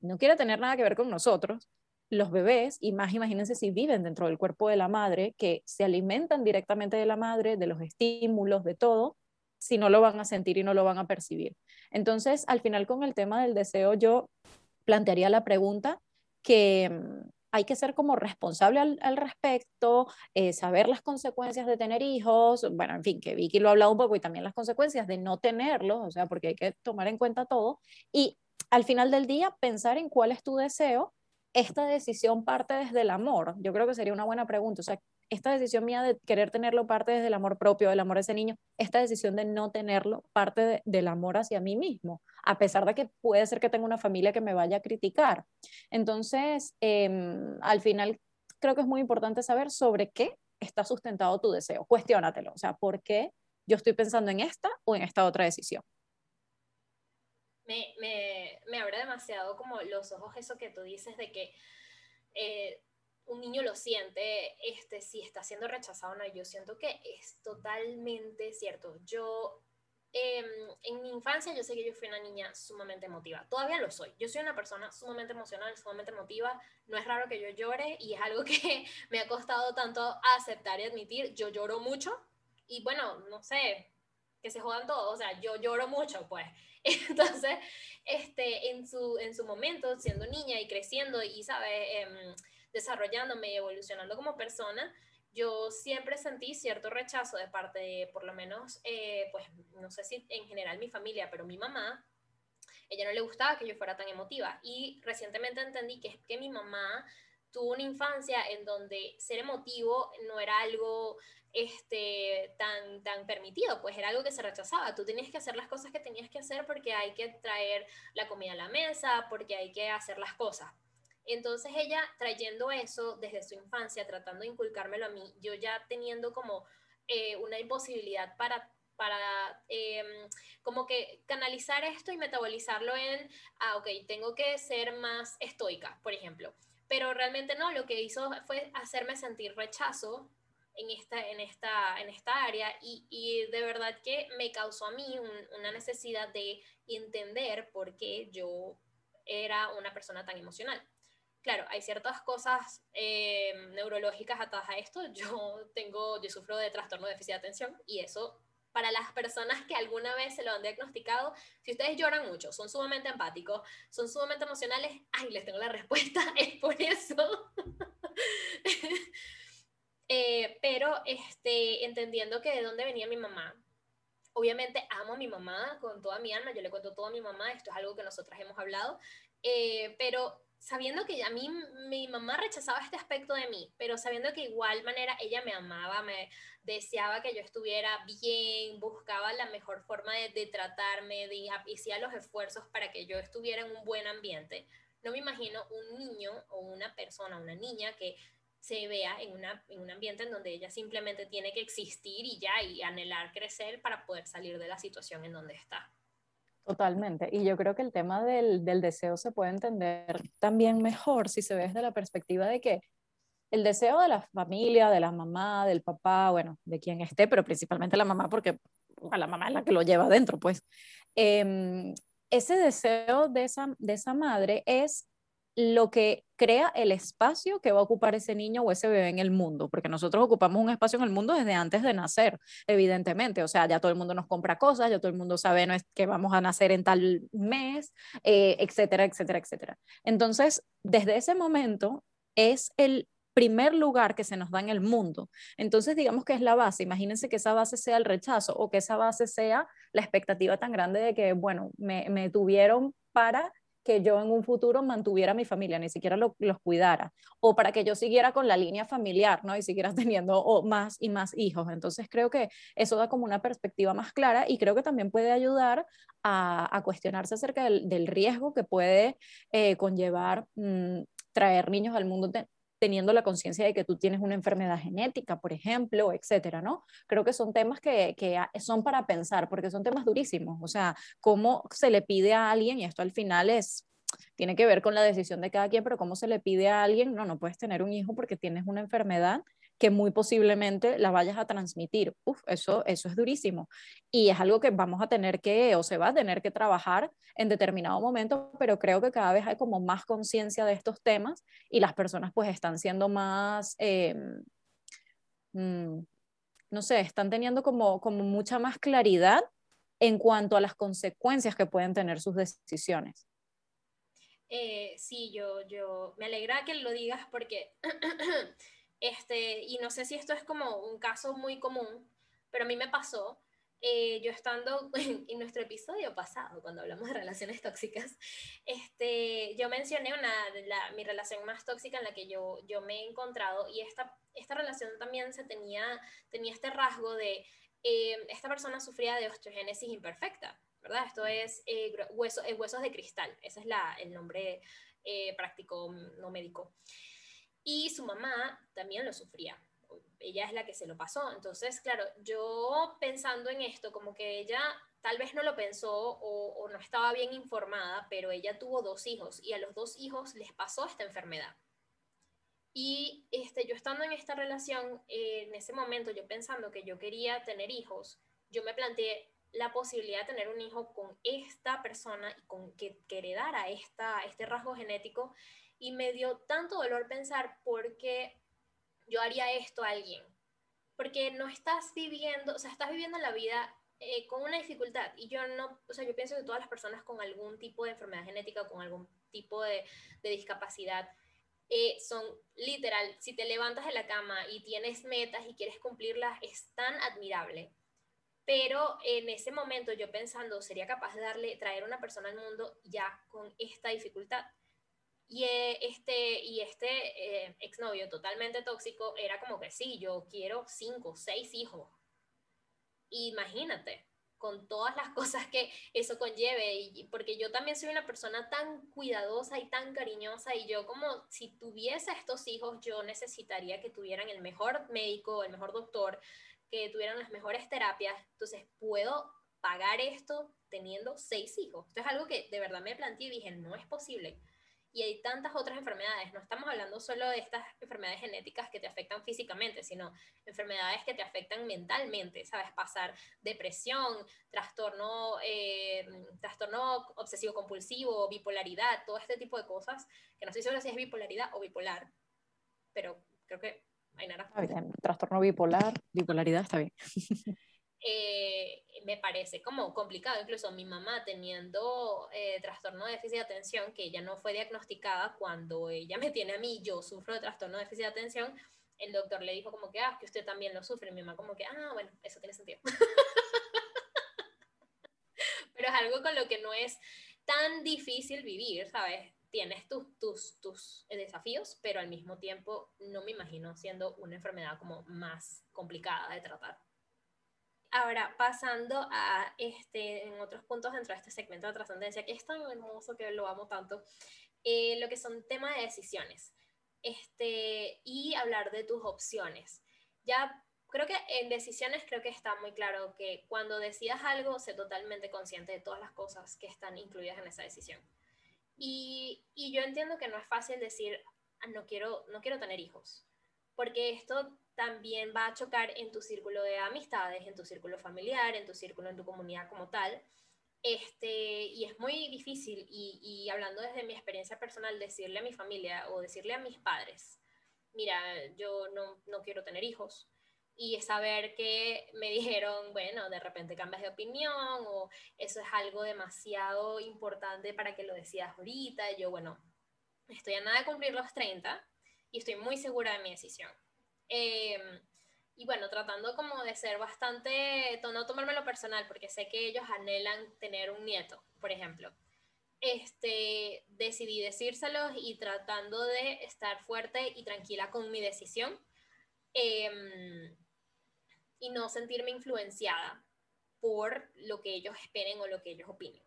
no quiere tener nada que ver con nosotros, los bebés, y más imagínense si viven dentro del cuerpo de la madre, que se alimentan directamente de la madre, de los estímulos, de todo, si no lo van a sentir y no lo van a percibir. Entonces, al final con el tema del deseo, yo plantearía la pregunta que mm, hay que ser como responsable al, respecto, eh, saber las consecuencias de tener hijos, bueno, en fin, que Vicky lo ha hablado un poco y también las consecuencias de no tenerlos, o sea, porque hay que tomar en cuenta todo, y al final del día pensar en cuál es tu deseo, esta decisión parte desde el amor. Yo creo que sería una buena pregunta. O sea, esta decisión mía de querer tenerlo parte desde el amor propio, del amor a ese niño, esta decisión de no tenerlo parte del amor hacia mí mismo, a pesar de que puede ser que tenga una familia que me vaya a criticar. Entonces, em, al final, creo que es muy importante saber sobre qué está sustentado tu deseo. Cuestiónatelo. O sea, ¿por qué yo estoy pensando en esta o en esta otra decisión? Me, me, me, abre demasiado como los ojos eso que tú dices de que eh, un niño lo siente, este, si está siendo rechazado o no. Yo siento que es totalmente cierto. Yo, em, en mi infancia, yo sé que yo fui una niña sumamente emotiva. Todavía lo soy. Yo soy una persona sumamente emocional, sumamente emotiva. No es raro que yo llore y es algo que me ha costado tanto aceptar y admitir. Yo lloro mucho y bueno, no sé, que se jodan todos. O sea, yo lloro mucho, pues. Entonces, este, en, su, en su momento, siendo niña y creciendo y, ¿sabes? Em, desarrollándome y evolucionando como persona, yo siempre sentí cierto rechazo de parte de, por lo menos, eh, pues, no sé si en general mi familia, pero mi mamá, ella no le gustaba que yo fuera tan emotiva. Y recientemente entendí que es que mi mamá tuvo una infancia en donde ser emotivo no era algo este, tan, tan permitido, pues era algo que se rechazaba. Tú tenías que hacer las cosas que tenías que hacer porque hay que traer la comida a la mesa, porque hay que hacer las cosas. Entonces ella trayendo eso desde su infancia, tratando de inculcármelo a mí, yo ya teniendo como eh, una imposibilidad para para em, como que canalizar esto y metabolizarlo en, ah, ok, tengo que ser más estoica, por ejemplo. Pero realmente no, lo que hizo fue hacerme sentir rechazo en esta, en esta, en esta área y, y de verdad que me causó a mí una necesidad de entender por qué yo era una persona tan emocional. Claro, hay ciertas cosas eh, neurológicas atadas a esto. Yo tengo, yo sufro de trastorno de déficit de atención y eso para las personas que alguna vez se lo han diagnosticado, si ustedes lloran mucho, son sumamente empáticos, son sumamente emocionales, ay, les tengo la respuesta, es por eso. Eh, pero este, entendiendo que de dónde venía mi mamá, obviamente amo a mi mamá con toda mi alma, yo le cuento todo a mi mamá, esto es algo que nosotras hemos hablado, eh, pero sabiendo que a mí mi mamá rechazaba este aspecto de mí, pero sabiendo que igual manera ella me amaba, me deseaba que yo estuviera bien, buscaba la mejor forma de, tratarme, de, hacía los esfuerzos para que yo estuviera en un buen ambiente. No me imagino un niño o una persona, una niña que se vea en, una, en un ambiente en donde ella simplemente tiene que existir y ya, y anhelar crecer para poder salir de la situación en donde está. Totalmente. Y yo creo que el tema del, del, deseo se puede entender también mejor si se ve desde la perspectiva de que el deseo de la familia, de la mamá, del papá, bueno, de quien esté, pero principalmente la mamá, porque a la mamá es la que lo lleva adentro, pues. Em, ese deseo de esa, de esa madre es lo que crea el espacio que va a ocupar ese niño o ese bebé en el mundo, porque nosotros ocupamos un espacio en el mundo desde antes de nacer, evidentemente, o sea, ya todo el mundo nos compra cosas, ya todo el mundo sabe no es que vamos a nacer en tal mes, eh, etcétera, etcétera, etcétera. Entonces, desde ese momento es el primer lugar que se nos da en el mundo. Entonces, digamos que es la base. Imagínense que esa base sea el rechazo o que esa base sea la expectativa tan grande de que, bueno, me, me tuvieron para que yo en un futuro mantuviera a mi familia, ni siquiera los cuidara, o para que yo siguiera con la línea familiar, ¿no? Y siguiera teniendo más y más hijos. Entonces creo que eso da como una perspectiva más clara y creo que también puede ayudar a, cuestionarse acerca del, riesgo que puede eh, conllevar mm, traer niños al mundo teniendo la conciencia de que tú tienes una enfermedad genética, por ejemplo, etcétera, ¿no? Creo que son temas que, que, son para pensar, porque son temas durísimos, o sea, cómo se le pide a alguien, y esto al final es, tiene que ver con la decisión de cada quien, pero cómo se le pide a alguien, no, no puedes tener un hijo porque tienes una enfermedad que muy posiblemente la vayas a transmitir. Uf, eso, eso es durísimo. Y es algo que vamos a tener que, o se va a tener que trabajar en determinado momento, pero creo que cada vez hay como más conciencia de estos temas y las personas pues están siendo más, eh, no sé, están teniendo como, como mucha más claridad en cuanto a las consecuencias que pueden tener sus decisiones. Eh, sí, yo, yo me alegra que lo digas porque Este, y no sé si esto es como un caso muy común, pero a mí me pasó, eh, yo estando en, nuestro episodio pasado, cuando hablamos de relaciones tóxicas, este, yo mencioné una, la, mi relación más tóxica en la que yo, yo me he encontrado y esta, esta relación también se tenía, tenía este rasgo de, eh, esta persona sufría de osteogénesis imperfecta, ¿verdad? Esto es eh, hueso, huesos de cristal, ese es la, el nombre práctico, no médico. Y su mamá también lo sufría. Ella es la que se lo pasó. Entonces, claro, yo pensando en esto, como que ella tal vez no lo pensó o, no estaba bien informada, pero ella tuvo dos hijos y a los dos hijos les pasó esta enfermedad. Y este, yo estando en esta relación, eh, en ese momento, yo pensando que yo quería tener hijos, yo me planteé la posibilidad de tener un hijo con esta persona y con que, que heredara esta, este rasgo genético y me dio tanto dolor pensar por qué yo haría esto a alguien. Porque no estás viviendo, o sea, estás viviendo la vida eh, con una dificultad. Y yo no, o sea, yo pienso que todas las personas con algún tipo de enfermedad genética o con algún tipo de, discapacidad eh, son literal, si te levantas de la cama y tienes metas y quieres cumplirlas, es tan admirable. Pero en ese momento yo pensando, sería capaz de darle, traer una persona al mundo ya con esta dificultad. Y eh, este, y este eh, exnovio totalmente tóxico era como que sí, yo quiero cinco, seis hijos. Imagínate, con todas las cosas que eso conlleve, y, porque yo también soy una persona tan cuidadosa y tan cariñosa, y yo como si tuviese estos hijos, yo necesitaría que tuvieran el mejor médico, el mejor doctor, que tuvieran las mejores terapias, entonces puedo pagar esto teniendo seis hijos. Esto es algo que de verdad me planteé y dije, no es posible y hay tantas otras enfermedades. No estamos hablando solo de estas enfermedades genéticas que te afectan físicamente, sino enfermedades que te afectan mentalmente, ¿sabes? Pasar depresión, trastorno, eh, trastorno obsesivo-compulsivo, bipolaridad, todo este tipo de cosas, que no estoy segura si es bipolaridad o bipolar, pero creo que hay nada. Está bien, trastorno bipolar, bipolaridad está bien. Eh, me parece como complicado, incluso mi mamá teniendo eh, trastorno de déficit de atención, que ella no fue diagnosticada cuando ella me tiene a mí, yo sufro de trastorno de déficit de atención, el doctor le dijo como que, ah, que usted también lo sufre, mi mamá como que, ah, bueno, eso tiene sentido. pero es algo con lo que no es tan difícil vivir, ¿sabes? Tienes tus, tus, tus desafíos, pero al mismo tiempo no me imagino siendo una enfermedad como más complicada de tratar. Ahora, pasando a este, en otros puntos dentro de este segmento de trascendencia, que es tan hermoso que lo amo tanto, eh, lo que son temas de decisiones este, y hablar de tus opciones. Ya creo que en decisiones creo que está muy claro que cuando decidas algo, sé totalmente consciente de todas las cosas que están incluidas en esa decisión. Y, y yo entiendo que no es fácil decir, ah, no, quiero, no quiero tener hijos, porque esto también va a chocar en tu círculo de amistades, en tu círculo familiar, en tu círculo, en tu comunidad como tal. Este, y es muy difícil, y, hablando desde mi experiencia personal, decirle a mi familia o decirle a mis padres, mira, yo no, no quiero tener hijos, y saber que me dijeron, bueno, de repente cambias de opinión o eso es algo demasiado importante para que lo decidas ahorita. Y yo, bueno, estoy a nada de cumplir los 30 y estoy muy segura de mi decisión. Em, y bueno, tratando como de ser bastante, no tomármelo personal, porque sé que ellos anhelan tener un nieto, por ejemplo. Este, decidí decírselos y tratando de estar fuerte y tranquila con mi decisión. Eh, y no sentirme influenciada por lo que ellos esperen o lo que ellos opinen.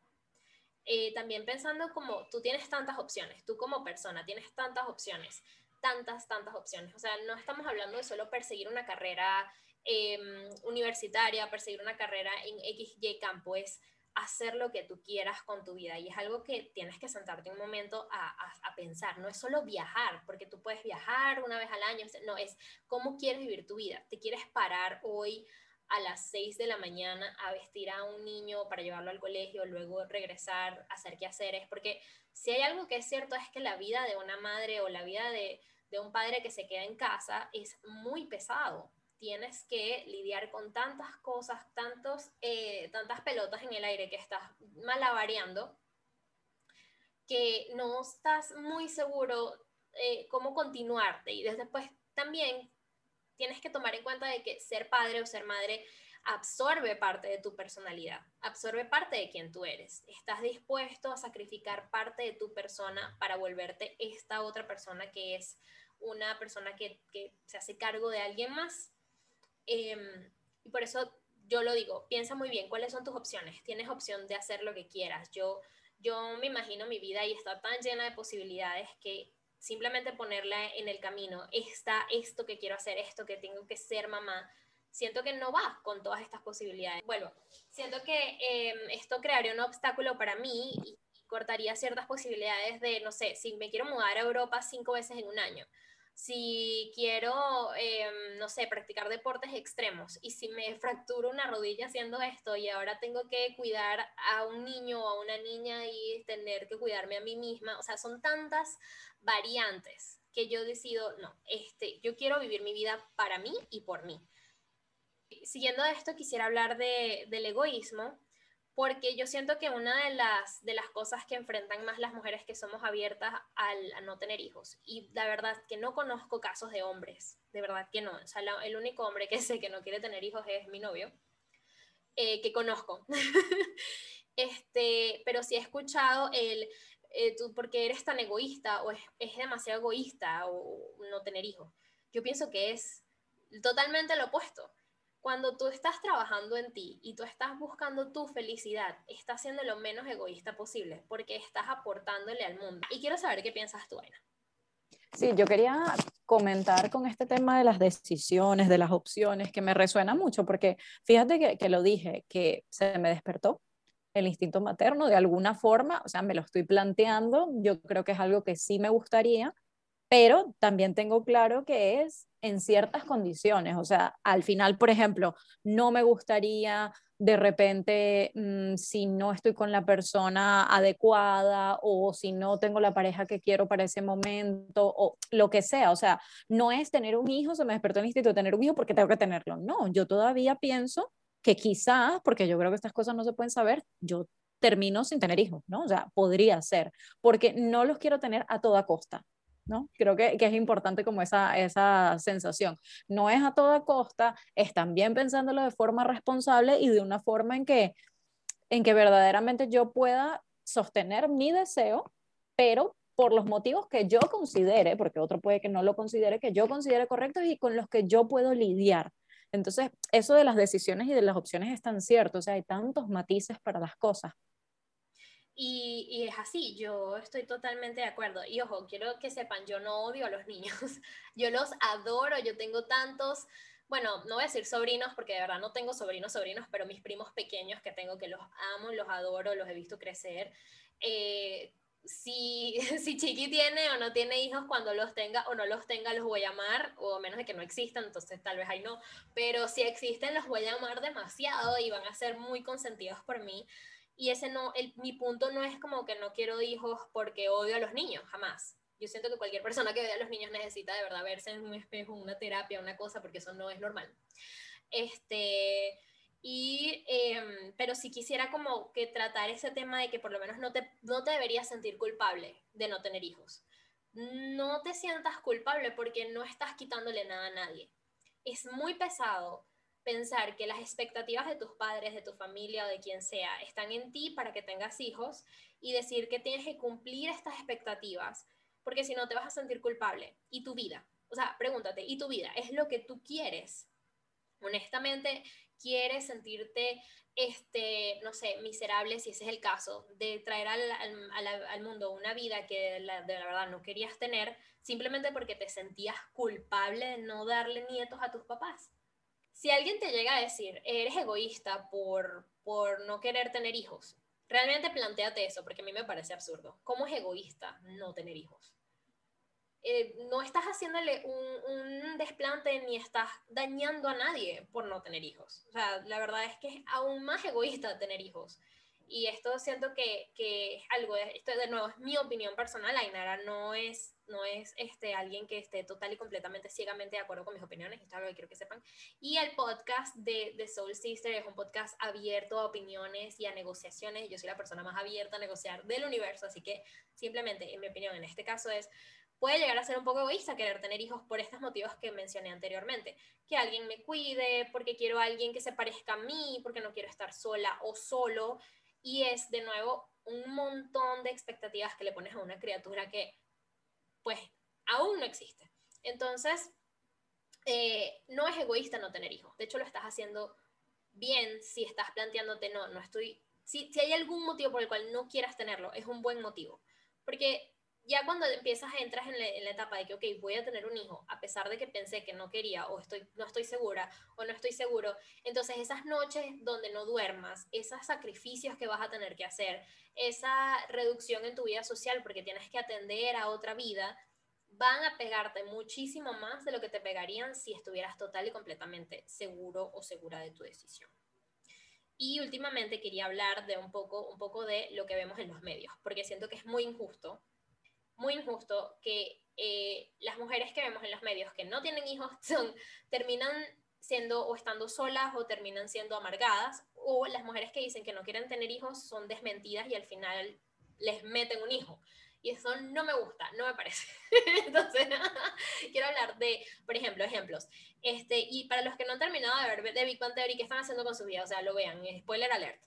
Eh, también pensando como tú tienes tantas opciones, tú como persona tienes tantas opciones, tantas, tantas opciones. O sea, no estamos hablando de solo perseguir una carrera em, universitaria, perseguir una carrera en XY campo, es hacer lo que tú quieras con tu vida. Y es algo que tienes que sentarte un momento a, pensar. No es solo viajar, porque tú puedes viajar una vez al año. No, es cómo quieres vivir tu vida. ¿Te quieres parar hoy a las 6 de la mañana a vestir a un niño para llevarlo al colegio, luego regresar, hacer qué hacer? Es porque si hay algo que es cierto es que la vida de una madre o la vida de, de un padre que se queda en casa es muy pesado tienes que lidiar con tantas cosas, tantos, eh, tantas pelotas en el aire que estás malabareando, que no estás muy seguro eh, cómo continuarte. Y después también tienes que tomar en cuenta de que ser padre o ser madre absorbe parte de tu personalidad, absorbe parte de quien tú eres. Estás dispuesto a sacrificar parte de tu persona para volverte esta otra persona que es una persona que, se hace cargo de alguien más. Em, y por eso yo lo digo, piensa muy bien cuáles son tus opciones. Tienes opción de hacer lo que quieras. Yo, yo me imagino mi vida y está tan llena de posibilidades que simplemente ponerla en el camino, está esto que quiero hacer, esto que tengo que ser mamá, siento que no va con todas estas posibilidades. Bueno, siento que em, esto crearía un obstáculo para mí y cortaría ciertas posibilidades de, no sé, si me quiero mudar a Europa cinco veces en un año si quiero, em, no sé, practicar deportes extremos y si me fracturo una rodilla haciendo esto y ahora tengo que cuidar a un niño o a una niña y tener que cuidarme a mí misma, o sea, son tantas variantes que yo decido, no, este, yo quiero vivir mi vida para mí y por mí. Siguiendo esto, quisiera hablar de, del egoísmo porque yo siento que una de las, de las cosas que enfrentan más las mujeres que somos abiertas al, a no tener hijos, y la verdad que no conozco casos de hombres, de verdad que no, o sea, el único hombre que sé que no quiere tener hijos es mi novio, eh, que conozco, este, pero sí he escuchado el, eh, tú porque eres tan egoísta o es, demasiado egoísta o no tener hijos, yo pienso que es totalmente lo opuesto cuando tú estás trabajando en ti y tú estás buscando tu felicidad, estás siendo lo menos egoísta posible porque estás aportándole al mundo. Y quiero saber qué piensas tú, Aina. Sí, yo quería comentar con este tema de las decisiones, de las opciones, que me resuena mucho, porque fíjate que, que, lo dije, que se me despertó el instinto materno de alguna forma, o sea, me lo estoy planteando, yo creo que es algo que sí me gustaría, pero también tengo claro que es en ciertas condiciones. O sea, al final, por ejemplo, no me gustaría de repente, mm, si no estoy con la persona adecuada o si no tengo la pareja que quiero para ese momento o lo que sea. O sea, no es tener un hijo, se me despertó el instinto de tener un hijo porque tengo que tenerlo. No, yo todavía pienso que quizás, porque yo creo que estas cosas no se pueden saber, yo termino sin tener hijos, ¿no? O sea, podría ser, porque no los quiero tener a toda costa. ¿No? Creo que, que, es importante como esa, esa sensación. No es a toda costa, es también pensándolo de forma responsable y de una forma en que en que verdaderamente yo pueda sostener mi deseo, pero por los motivos que yo considere, porque otro puede que no lo considere, que yo considere correctos y con los que yo puedo lidiar. Entonces, eso de las decisiones y de las opciones es tan cierto, o sea, hay tantos matices para las cosas. Y, y, es así, yo estoy totalmente de acuerdo. Y ojo, quiero que sepan, yo no odio a los niños, yo los adoro, yo tengo tantos, bueno, no voy a decir sobrinos porque de verdad no tengo sobrinos, sobrinos, pero mis primos pequeños que tengo que los amo, los adoro, los he visto crecer. Eh, si, si Chiqui tiene o no tiene hijos, cuando los tenga o no los tenga, los voy a amar, o menos de que no existan, entonces tal vez ahí no, pero si existen, los voy a amar demasiado y van a ser muy consentidos por mí. Y ese no, el, mi punto no es como que no quiero hijos porque odio a los niños, jamás. Yo siento que cualquier persona que vea a los niños necesita de verdad verse en un espejo, una terapia, una cosa, porque eso no es normal. Este, y, em, pero si quisiera como que tratar ese tema de que por lo menos no te, no te deberías sentir culpable de no tener hijos. No te sientas culpable porque no estás quitándole nada a nadie. Es muy pesado pensar que las expectativas de tus padres, de tu familia o de quien sea están en ti para que tengas hijos y decir que tienes que cumplir estas expectativas, porque si no te vas a sentir culpable. ¿Y tu vida? O sea, pregúntate, ¿y tu vida? ¿Es lo que tú quieres? Honestamente, ¿quieres sentirte, este, no sé, miserable, si ese es el caso, de traer al, al, mundo una vida que de la verdad no querías tener, simplemente porque te sentías culpable de no darle nietos a tus papás? Si alguien te llega a decir, eres egoísta por, por no querer tener hijos, realmente planteate eso, porque a mí me parece absurdo. ¿Cómo es egoísta no tener hijos? Eh, no estás haciéndole un, un, desplante ni estás dañando a nadie por no tener hijos. O sea, la verdad es que es aún más egoísta tener hijos. Y esto siento que, que es algo, esto de nuevo es mi opinión personal, Ainara no es, no es este, alguien que esté total y completamente ciegamente de acuerdo con mis opiniones, esto es algo que quiero que sepan. Y el podcast de, de Soul Sister es un podcast abierto a opiniones y a negociaciones. Yo soy la persona más abierta a negociar del universo, así que simplemente, en mi opinión, en este caso es puede llegar a ser un poco egoísta querer tener hijos por estos motivos que mencioné anteriormente. Que alguien me cuide, porque quiero a alguien que se parezca a mí, porque no quiero estar sola o solo y es de nuevo un montón de expectativas que le pones a una criatura que pues aún no existe. Entonces, eh, no es egoísta no tener hijos. De hecho, lo estás haciendo bien si estás planteándote, no, no estoy, si, si hay algún motivo por el cual no quieras tenerlo, es un buen motivo. Porque ya cuando empiezas, entras en, en, la etapa de que, ok, voy a tener un hijo, a pesar de que pensé que no quería o estoy, no estoy segura o no estoy seguro, entonces esas noches donde no duermas, esos sacrificios que vas a tener que hacer, esa reducción en tu vida social porque tienes que atender a otra vida, van a pegarte muchísimo más de lo que te pegarían si estuvieras total y completamente seguro o segura de tu decisión. Y últimamente quería hablar de un poco, un poco de lo que vemos en los medios, porque siento que es muy injusto muy injusto que eh, las mujeres que vemos en los medios que no tienen hijos son, terminan siendo o estando solas o terminan siendo amargadas, o las mujeres que dicen que no quieren tener hijos son desmentidas y al final les meten un hijo. Y eso no me gusta, no me parece. Entonces, quiero hablar de, por ejemplo, ejemplos. Este, y para los que no han terminado de ver de Big Bang Theory, ¿qué están haciendo con su vida? O sea, lo vean, spoiler alert.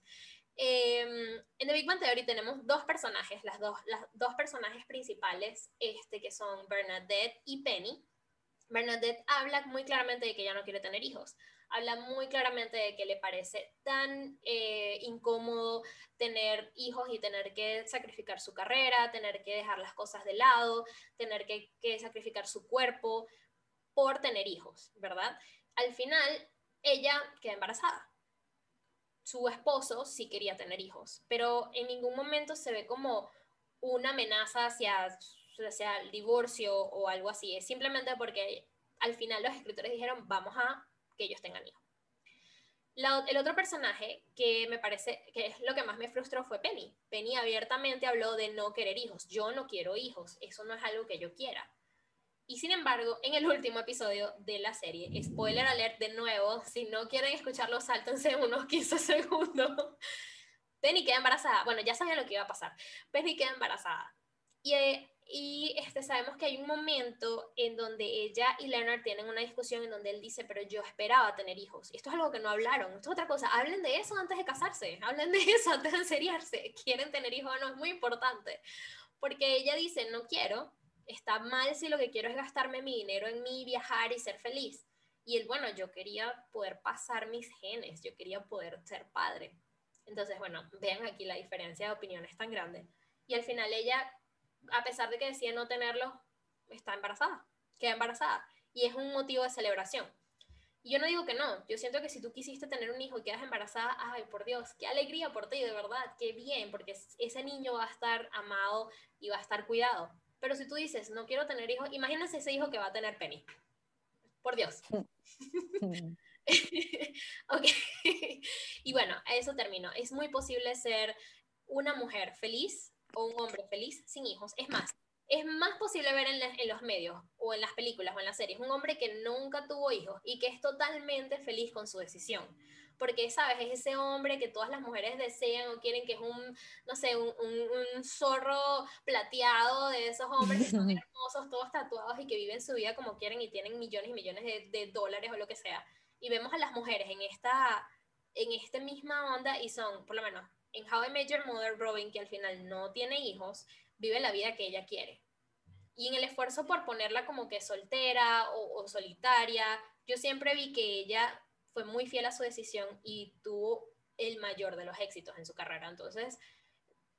Em, en The Big Bang Theory tenemos dos personajes, las dos, las dos personajes principales, este, que son Bernadette y Penny. Bernadette habla muy claramente de que ella no quiere tener hijos. Habla muy claramente de que le parece tan eh, incómodo tener hijos y tener que sacrificar su carrera, tener que dejar las cosas de lado, tener que, que sacrificar su cuerpo por tener hijos, ¿verdad? Al final, ella queda embarazada su esposo sí quería tener hijos, pero en ningún momento se ve como una amenaza hacia, hacia el divorcio o algo así. Es simplemente porque al final los escritores dijeron, vamos a que ellos tengan hijos. el otro personaje que me parece que es lo que más me frustró fue Penny. Penny abiertamente habló de no querer hijos. Yo no quiero hijos, eso no es algo que yo quiera. Y sin embargo, en el último episodio de la serie, spoiler alert de nuevo, si no quieren escucharlo, sáltense unos 15 segundos. Penny queda embarazada. Bueno, ya sabía lo que iba a pasar. Penny queda embarazada. Y, y este, sabemos que hay un momento en donde ella y Leonard tienen una discusión en donde él dice, pero yo esperaba tener hijos. Esto es algo que no hablaron, esto es otra cosa. Hablen de eso antes de casarse, hablen de eso antes de seriarse. ¿Quieren tener hijos o no? Es muy importante. Porque ella dice, no quiero, está mal si lo que quiero es gastarme mi dinero en mí, viajar y ser feliz. Y él, bueno, yo quería poder pasar mis genes, yo quería poder ser padre. Entonces, bueno, vean aquí la diferencia de opiniones tan grande. Y al final ella a pesar de que decía no tenerlo, está embarazada, queda embarazada. Y es un motivo de celebración. Y yo no digo que no, yo siento que si tú quisiste tener un hijo y quedas embarazada, ay, por Dios, qué alegría por ti, de verdad, qué bien, porque ese niño va a estar amado y va a estar cuidado. Pero si tú dices, no quiero tener hijos, imagínense ese hijo que va a tener Penny. Por Dios. ok. y bueno, a eso termino. Es muy posible ser una mujer feliz o un hombre feliz sin hijos. Es más, es más posible ver en, los medios o en las películas o en las series un hombre que nunca tuvo hijos y que es totalmente feliz con su decisión. Porque, ¿sabes? Es ese hombre que todas las mujeres desean o quieren, que es un, no sé, un, un, zorro plateado de esos hombres que son hermosos, todos tatuados y que viven su vida como quieren y tienen millones y millones de, de dólares o lo que sea. Y vemos a las mujeres en esta, en esta misma onda y son, por lo menos, en How I Met Your Mother, Robin, que al final no tiene hijos, vive la vida que ella quiere. Y en el esfuerzo por ponerla como que soltera o, solitaria, yo siempre vi que ella fue muy fiel a su decisión y tuvo el mayor de los éxitos en su carrera. Entonces,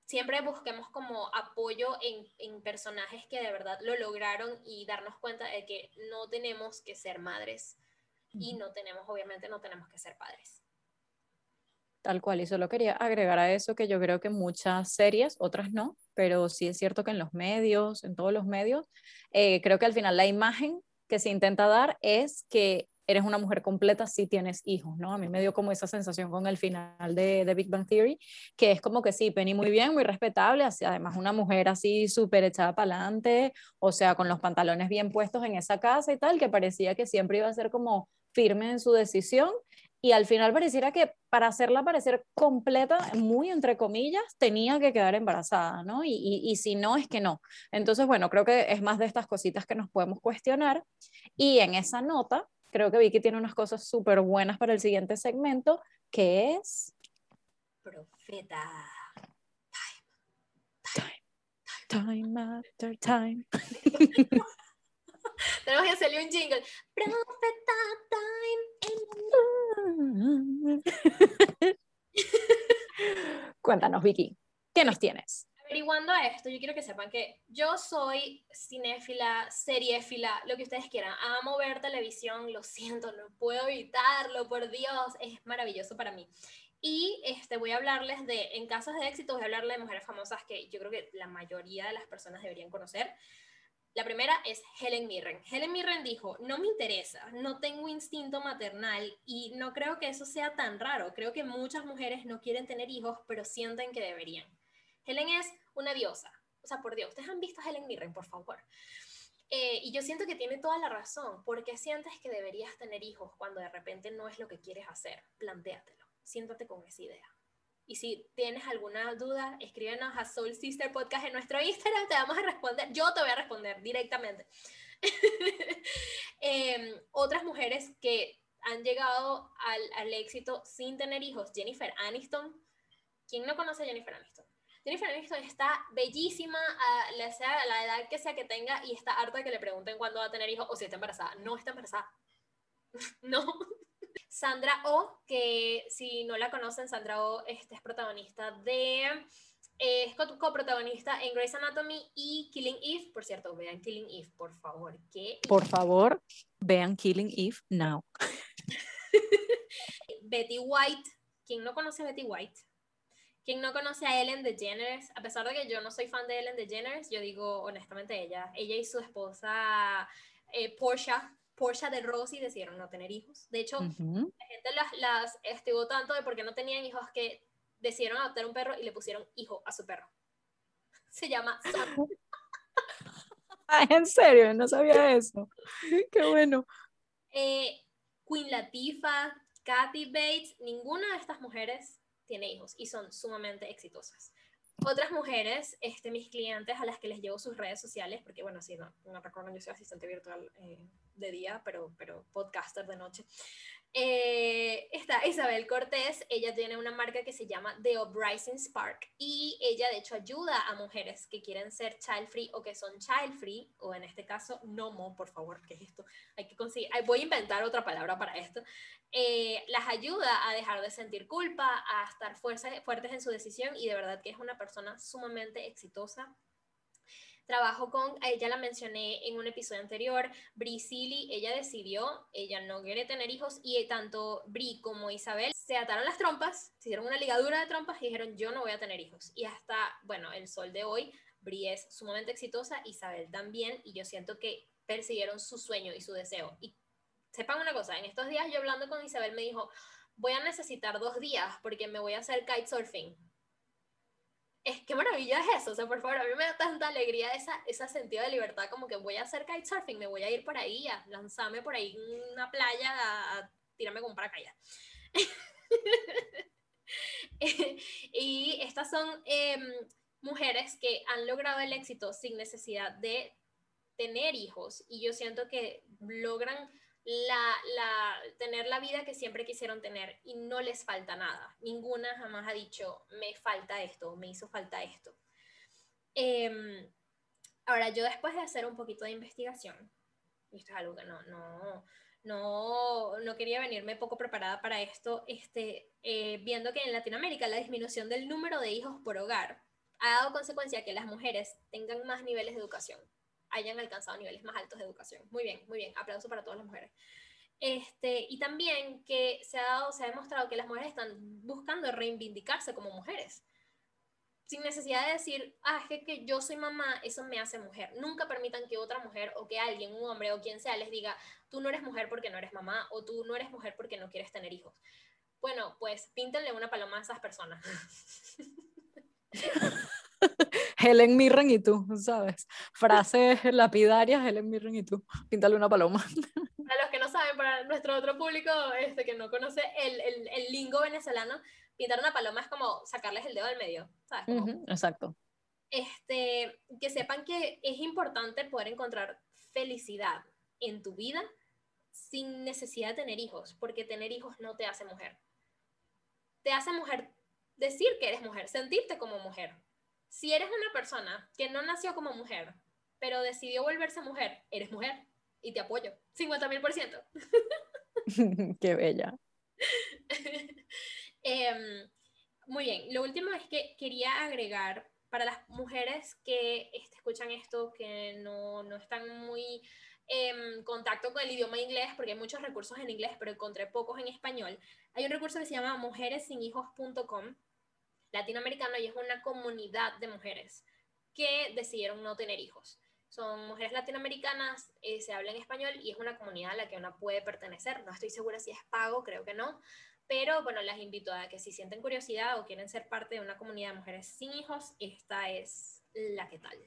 siempre busquemos como apoyo en, en, personajes que de verdad lo lograron y darnos cuenta de que no tenemos que ser madres y no tenemos, obviamente, no tenemos que ser padres. Tal cual, y solo quería agregar a eso que yo creo que muchas series, otras no, pero sí es cierto que en los medios, en todos los medios, eh, creo que al final la imagen que se intenta dar es que eres una mujer completa si tienes hijos, ¿no? A mí me dio como esa sensación con el final de, de Big Bang Theory, que es como que sí, Penny muy bien, muy respetable, así, además una mujer así súper echada para adelante, o sea, con los pantalones bien puestos en esa casa y tal, que parecía que siempre iba a ser como firme en su decisión y al final pareciera que para hacerla parecer completa, muy entre comillas, tenía que quedar embarazada, ¿no? Y, y, si no, es que no. Entonces, bueno, creo que es más de estas cositas que nos podemos cuestionar. Y en esa nota, creo que Vicky tiene unas cosas súper buenas para el siguiente segmento, que es... Profeta. Time. Time, time after time. Tenemos que hacerle un jingle. Profeta time. Cuéntanos, Vicky, ¿qué nos tienes? Averiguando esto, yo quiero que sepan que yo soy cinéfila, seriéfila, lo que ustedes quieran. Amo ver televisión, lo siento, no puedo evitarlo, por Dios, es maravilloso para mí. Y este, voy a hablarles de, en casos de éxito, voy a hablarles de mujeres famosas que yo creo que la mayoría de las personas deberían conocer. La primera es Helen Mirren. Helen Mirren dijo, no me interesa, no tengo instinto maternal y no creo que eso sea tan raro. Creo que muchas mujeres no quieren tener hijos, pero sienten que deberían. Helen es una diosa. O sea, por Dios, ustedes han visto a Helen Mirren, por favor. Eh, y yo siento que tiene toda la razón. ¿Por qué sientes que deberías tener hijos cuando de repente no es lo que quieres hacer? Plantéatelo. Siéntate con esa idea. Y si tienes alguna duda, escríbenos a Soul Sister Podcast en nuestro Instagram, te vamos a responder. Yo te voy a responder directamente. Em, otras mujeres que han llegado al, al, éxito sin tener hijos, Jennifer Aniston. ¿Quién no conoce a Jennifer Aniston? Jennifer Aniston está bellísima a la, a la edad que sea que tenga y está harta de que le pregunten cuándo va a tener hijos o si está embarazada. No está embarazada. no. Sandra O, que si no la conocen, Sandra O este, es protagonista de es coprotagonista en Grey's Anatomy y Killing Eve. Por cierto, vean Killing Eve, por favor. ¿Qué? Por favor, vean Killing Eve now. Betty White. ¿Quién no conoce a Betty White? ¿Quién no conoce a Ellen DeGeneres? A pesar de que yo no soy fan de Ellen DeGeneres, yo digo honestamente ella. Ella y su esposa eh, Portia Porsche de Rosy decidieron no tener hijos. De hecho, la gente las, las estigó tanto de por qué no tenían hijos que decidieron adoptar un perro y le pusieron hijo a su perro. Se llama Sam. en serio, no sabía eso. Qué bueno. Eh, Queen Latifah, Kathy Bates, ninguna de estas mujeres tiene hijos y son sumamente exitosas. otras mujeres, este, mis clientes a las que les llevo sus redes sociales, porque bueno, sí, no, no recuerdan, yo soy asistente virtual eh, de día, pero, pero podcaster de noche. Eh, está Isabel Cortés, ella tiene una marca que se llama The Uprising Spark y ella de hecho ayuda a mujeres que quieren ser child free o que son child free, o en este caso NOMO, por favor, ¿qué es esto? Hay que conseguir, voy a inventar otra palabra para esto. Eh, las ayuda a dejar de sentir culpa, a estar fuertes en su decisión y de verdad que es una persona sumamente exitosa Trabajo con, ella la mencioné en un episodio anterior, Bri Silly, ella decidió, ella no quiere tener hijos y tanto Bri como Isabel se ataron las trompas, se hicieron una ligadura de trompas y dijeron yo no voy a tener hijos. Y hasta, bueno, el sol de hoy, Bri es sumamente exitosa, Isabel también, y yo siento que persiguieron su sueño y su deseo. Y sepan una cosa, en estos días yo hablando con Isabel me dijo, voy a necesitar dos días porque me voy a hacer kitesurfing es qué maravilla es eso, o sea, por favor, a mí me da tanta alegría esa, ese sentido de libertad, como que voy a hacer kitesurfing, me voy a ir por ahí, a lanzarme por ahí en una playa, a, tirarme con paracaídas. y estas son em, mujeres que han logrado el éxito sin necesidad de tener hijos y yo siento que logran la, tener la vida que siempre quisieron tener y no les falta nada. Ninguna jamás ha dicho, me falta esto, me hizo falta esto. Em, ahora, yo después de hacer un poquito de investigación, esto es algo que no, no, no, no quería venirme poco preparada para esto, este, eh, viendo que en Latinoamérica la disminución del número de hijos por hogar ha dado consecuencia que las mujeres tengan más niveles de educación hayan alcanzado niveles más altos de educación. Muy bien, muy bien. Aplauso para todas las mujeres. Este, y también que se ha, dado, se ha demostrado que las mujeres están buscando reivindicarse como mujeres. Sin necesidad de decir, ah, es que, que yo soy mamá, eso me hace mujer. Nunca permitan que otra mujer o que alguien, un hombre o quien sea, les diga, tú no eres mujer porque no eres mamá o tú no eres mujer porque no quieres tener hijos. Bueno, pues píntenle una paloma a esas personas. Helen Mirren y tú, ¿sabes? Frases lapidarias, Helen Mirren y tú. Píntale una paloma. Para los que no saben, para nuestro otro público este, que no conoce el, el, el lingo venezolano, pintar una paloma es como sacarles el dedo al medio, ¿sabes? exacto. Este, que sepan que es importante poder encontrar felicidad en tu vida sin necesidad de tener hijos, porque tener hijos no te hace mujer. Te hace mujer decir que eres mujer, sentirte como mujer, si eres una persona que no nació como mujer, pero decidió volverse mujer, eres mujer y te apoyo. 50 mil por ciento. Qué bella. Em, muy bien, lo último es que quería agregar para las mujeres que escuchan esto, que no, no están muy en contacto con el idioma inglés, porque hay muchos recursos en inglés, pero encontré pocos en español. Hay un recurso que se llama mujeresinhijos.com latinoamericano y es una comunidad de mujeres que decidieron no tener hijos. Son mujeres latinoamericanas, eh, se habla en español y es una comunidad a la que una puede pertenecer. No estoy segura si es pago, creo que no, pero bueno, las invito a que si sienten curiosidad o quieren ser parte de una comunidad de mujeres sin hijos, esta es la que tal.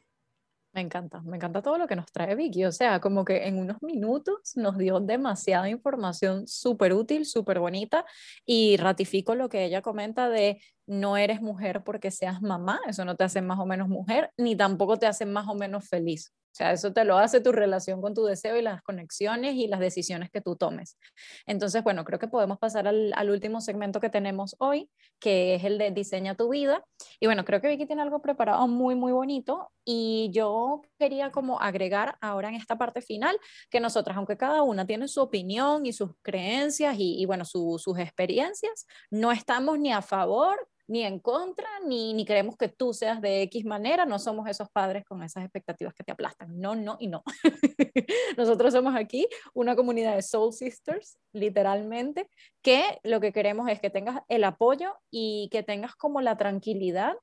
Me encanta, me encanta todo lo que nos trae Vicky. O sea, como que en unos minutos nos dio demasiada información súper útil, súper bonita y ratifico lo que ella comenta de no eres mujer porque seas mamá, eso no te hace más o menos mujer, ni tampoco te hace más o menos feliz. O sea, eso te lo hace tu relación con tu deseo y las conexiones y las decisiones que tú tomes. Entonces, bueno, creo que podemos pasar al, último segmento que tenemos hoy, que es el de diseña tu vida. Y bueno, creo que Vicky tiene algo preparado muy, muy bonito. Y yo quería como agregar ahora en esta parte final que nosotras, aunque cada una tiene su opinión y sus creencias y, bueno, su, sus experiencias, no estamos ni a favor ni en contra, ni, ni queremos que tú seas de X manera, no somos esos padres con esas expectativas que te aplastan. No, no y no. Nosotros somos aquí una comunidad de Soul Sisters, literalmente, que lo que queremos es que tengas el apoyo y que tengas como la tranquilidad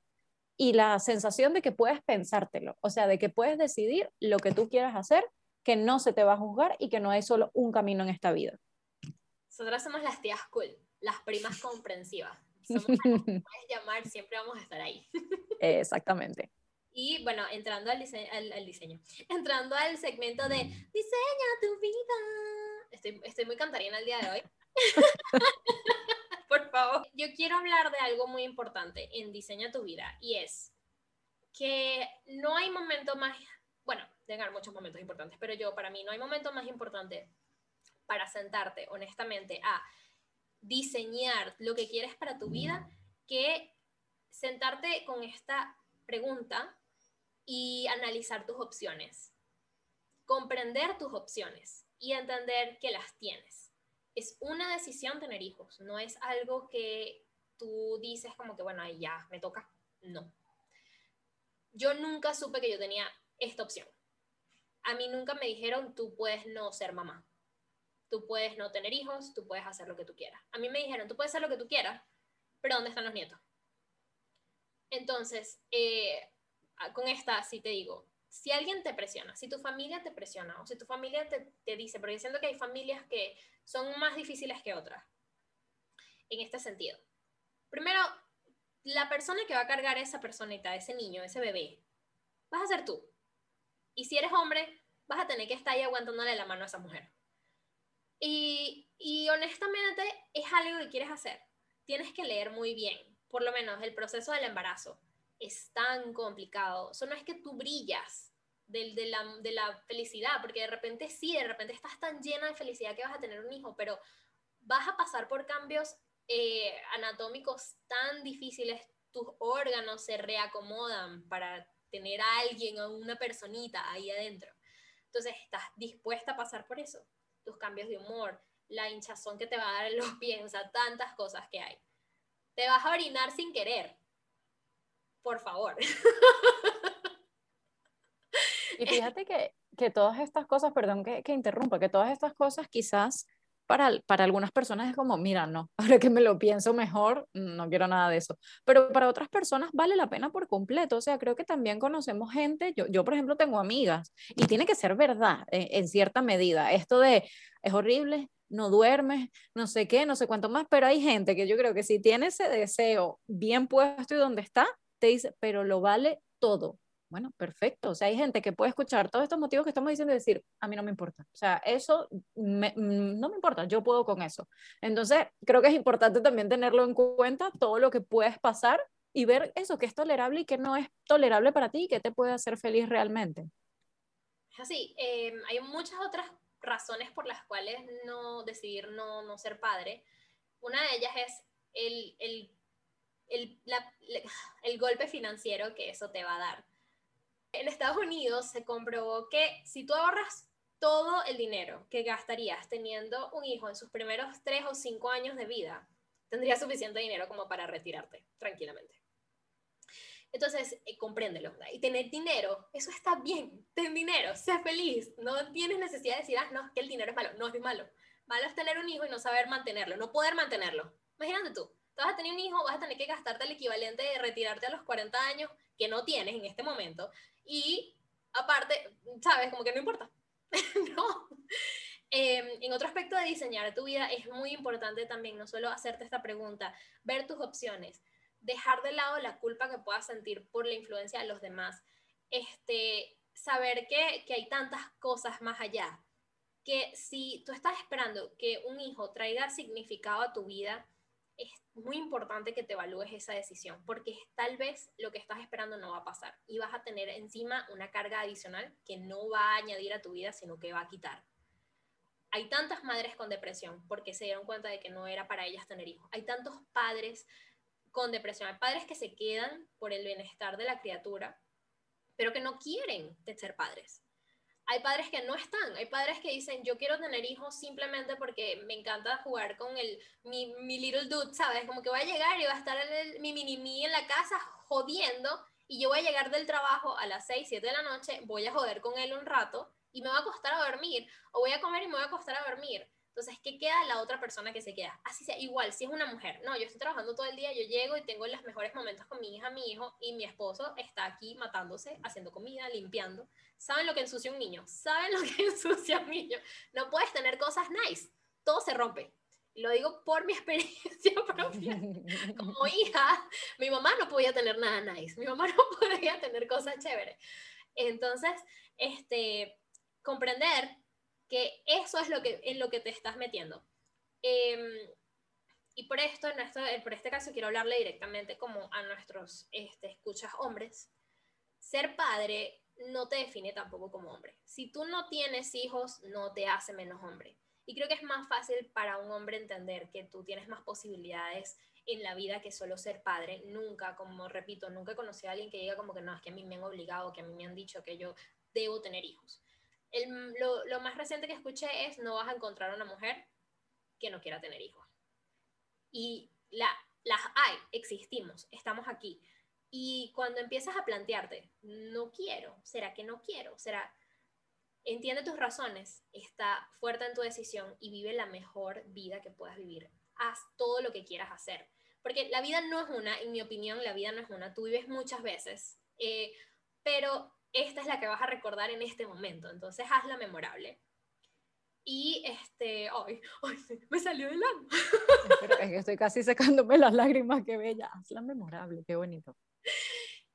y la sensación de que puedes pensártelo, o sea, de que puedes decidir lo que tú quieras hacer, que no se te va a juzgar y que no hay solo un camino en esta vida. Nosotras somos las tías cool, las primas comprensivas somos puedes llamar, siempre vamos a estar ahí. Exactamente. Y bueno, entrando al, diseño, al, diseño, entrando al segmento de diseña tu vida. Estoy, estoy muy cantarina el día de hoy. Por favor. Yo quiero hablar de algo muy importante en Diseña tu vida y es que no hay momento más, bueno, tengan muchos momentos importantes, pero yo, para mí, no hay momento más importante para sentarte, honestamente, a diseñar lo que quieres para tu vida que sentarte con esta pregunta y analizar tus opciones, comprender tus opciones y entender que las tienes. Es una decisión tener hijos, no es algo que tú dices como que, bueno, ahí ya, me toca. No. Yo nunca supe que yo tenía esta opción. A mí nunca me dijeron, tú puedes no ser mamá. Tú puedes no tener hijos, tú puedes hacer lo que tú quieras. A mí me dijeron, tú puedes hacer lo que tú quieras, pero ¿dónde están los nietos? Entonces, eh, con esta sí te digo, si alguien te presiona, si tu familia te presiona o si tu familia te, te dice, porque siento que hay familias que son más difíciles que otras en este sentido. Primero, la persona que va a cargar esa personita, ese niño, ese bebé, vas a ser tú. Y si eres hombre, vas a tener que estar ahí aguantándole la mano a esa mujer. Y, honestamente es algo que quieres hacer. Tienes que leer muy bien, por lo menos el proceso del embarazo es tan complicado. Eso no es que tú brillas de, de, la, de la felicidad, porque de repente sí, de repente estás tan llena de felicidad que vas a tener un hijo, pero vas a pasar por cambios eh, anatómicos tan difíciles, tus órganos se reacomodan para tener a alguien o una personita ahí adentro. Entonces, ¿estás dispuesta a pasar por eso? Tus cambios de humor, la hinchazón que te va a dar en los pies, o sea, tantas cosas que hay. Te vas a orinar sin querer. Por favor. Y fíjate que, que todas estas cosas, perdón que, que interrumpa, que todas estas cosas quizás para, para algunas personas es como, mira, no, ahora que me lo pienso mejor, no quiero nada de eso. Pero para otras personas vale la pena por completo. O sea, creo que también conocemos gente, yo, yo por ejemplo tengo amigas, y tiene que ser verdad eh, en cierta medida. Esto de, es horrible, no duermes, no sé qué, no sé cuánto más, pero hay gente que yo creo que si tiene ese deseo bien puesto y donde está, te dice, pero lo vale todo. Bueno, perfecto. O sea, hay gente que puede escuchar todos estos motivos que estamos diciendo y decir, a mí no me importa. O sea, eso mm, no me importa, yo puedo con eso. Entonces, creo que es importante también tenerlo en cuenta, todo lo que puedes pasar y ver eso, que es tolerable y que no es tolerable para ti y que te puede hacer feliz realmente. Es así. Em, hay muchas otras razones por las cuales no decidir no, no ser padre. Una de ellas es el, el, el, el golpe financiero que eso te va a dar en Estados Unidos se comprobó que si tú ahorras todo el dinero que gastarías teniendo un hijo en sus primeros tres o cinco años de vida, tendrías suficiente dinero como para retirarte tranquilamente. Entonces, eh, compréndelo. Y tener dinero, eso está bien. Ten dinero, sé feliz. No tienes necesidad de decir, ah, no, que el dinero es malo. No es malo. Malo es tener un hijo y no saber mantenerlo, no poder mantenerlo. Imagínate tú, tú vas a tener un hijo, vas a tener que gastarte el equivalente de retirarte a los 40 años que no tienes en este momento y aparte, ¿sabes? Como que no importa. no. Em, en otro aspecto de diseñar tu vida es muy importante también no solo hacerte esta pregunta, ver tus opciones, dejar de lado la culpa que puedas sentir por la influencia de los demás, este, saber que, que hay tantas cosas más allá, que si tú estás esperando que un hijo traiga significado a tu vida, es muy importante que te evalúes esa decisión, porque tal vez lo que estás esperando no va a pasar y vas a tener encima una carga adicional que no va a añadir a tu vida, sino que va a quitar. Hay tantas madres con depresión porque se dieron cuenta de que no era para ellas tener hijos. Hay tantos padres con depresión. Hay padres que se quedan por el bienestar de la criatura, pero que no quieren ser padres hay padres que no están, hay padres que dicen, yo quiero tener hijos simplemente porque me encanta jugar con el, mi, mi little dude, ¿sabes? Como que voy a llegar y va a estar el, mi mini mí en la casa jodiendo y yo voy a llegar del trabajo a las 6, 7 de la noche, voy a joder con él un rato y me va a acostar a dormir, o voy a comer y me voy a acostar a dormir. Entonces, ¿qué queda la otra persona que se queda? Así sea, igual, si es una mujer, no, yo estoy trabajando todo el día, yo llego y tengo los mejores momentos con mi hija, mi hijo, y mi esposo está aquí matándose, haciendo comida, limpiando. ¿Saben lo que ensucia un niño? ¿Saben lo que ensucia un niño? No puedes tener cosas nice, todo se rompe. Lo digo por mi experiencia propia. Como hija, mi mamá no podía tener nada nice, mi mamá no podía tener cosas chéveres. Entonces, este, comprender que eso es lo que, en lo que te estás metiendo. Em, y por esto, en por este caso, quiero hablarle directamente como a nuestros este, escuchas hombres. ser padre no te define tampoco como hombre. Si tú no tienes hijos, no te hace menos hombre. Y creo que es más fácil para un hombre entender que tú tienes más posibilidades en la vida que solo ser padre. Nunca, como repito, nunca he conocido a alguien que diga como que no, es que a mí me han obligado, que a mí me han dicho que yo debo tener hijos. Lo, lo, más reciente que escuché es no vas a encontrar una mujer que no quiera tener hijos. Y la, las hay, existimos, estamos aquí. Y cuando empiezas a plantearte, no quiero, ¿será que no quiero? ¿Será? Entiende tus razones, está fuerte en tu decisión y vive la mejor vida que puedas vivir. Haz todo lo que quieras hacer. Porque la vida no es una, en mi opinión, la vida no es una. Tú vives muchas veces, eh, pero esta es la que vas a recordar en este momento. Entonces, hazla memorable. Y este, ay, ay, me salió el alma. Pero es que estoy casi secándome las lágrimas, qué bella. Hazla memorable, qué bonito.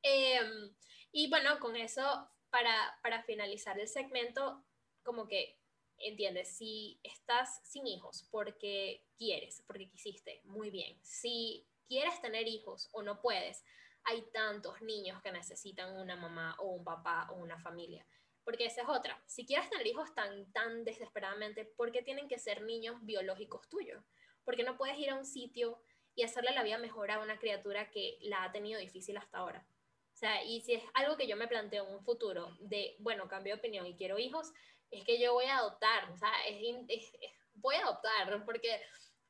Em, y bueno, con eso, para, para finalizar el segmento, como que entiendes, si estás sin hijos porque quieres, porque quisiste, muy bien. Si quieres tener hijos o no puedes, hay tantos niños que necesitan una mamá o un papá o una familia. Porque esa es otra. Si quieres tener hijos tan, tan desesperadamente, ¿por qué tienen que ser niños biológicos tuyos? Porque no puedes ir a un sitio y hacerle la vida mejor a una criatura que la ha tenido difícil hasta ahora. O sea, y si es algo que yo me planteo en un futuro de, bueno, cambio de opinión y quiero hijos, es que yo voy a adoptar, o sea, voy a adoptar porque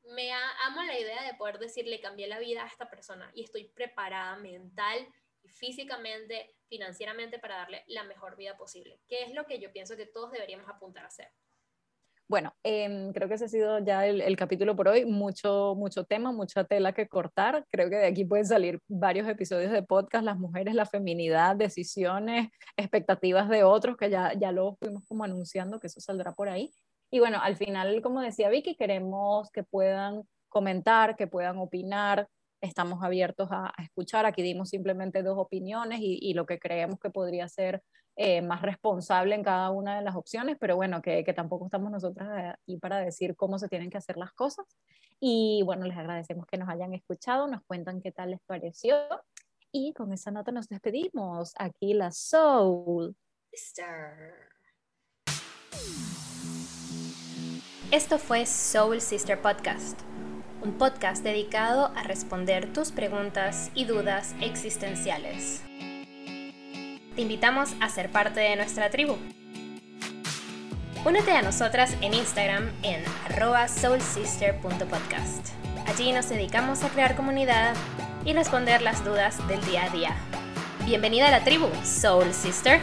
me amo la idea de poder decirle cambié la vida a esta persona y estoy preparada mental y físicamente, financieramente para darle la mejor vida posible, que es lo que yo pienso que todos deberíamos apuntar a hacer. Bueno, em, creo que ese ha sido ya el, capítulo por hoy. Mucho, mucho tema, mucha tela que cortar. Creo que de aquí pueden salir varios episodios de podcast, las mujeres, la feminidad, decisiones, expectativas de otros, que ya, ya lo fuimos como anunciando que eso saldrá por ahí. Y bueno, al final, como decía Vicky, queremos que puedan comentar, que puedan opinar, estamos abiertos a, escuchar. Aquí dimos simplemente dos opiniones y, lo que creemos que podría ser eh, más responsable en cada una de las opciones, pero bueno, que, que, tampoco estamos nosotras aquí para decir cómo se tienen que hacer las cosas. Y bueno, les agradecemos que nos hayan escuchado, nos cuentan qué tal les pareció. Y con esa nota nos despedimos. Aquí la Soul. Sister. Esto fue Soul Sister Podcast un podcast dedicado a responder tus preguntas y dudas existenciales. Te invitamos a ser parte de nuestra tribu. Únete a nosotras en Instagram en soulsister.podcast. Allí nos dedicamos a crear comunidad y responder las dudas del día a día. Bienvenida a la tribu, Soul Sister.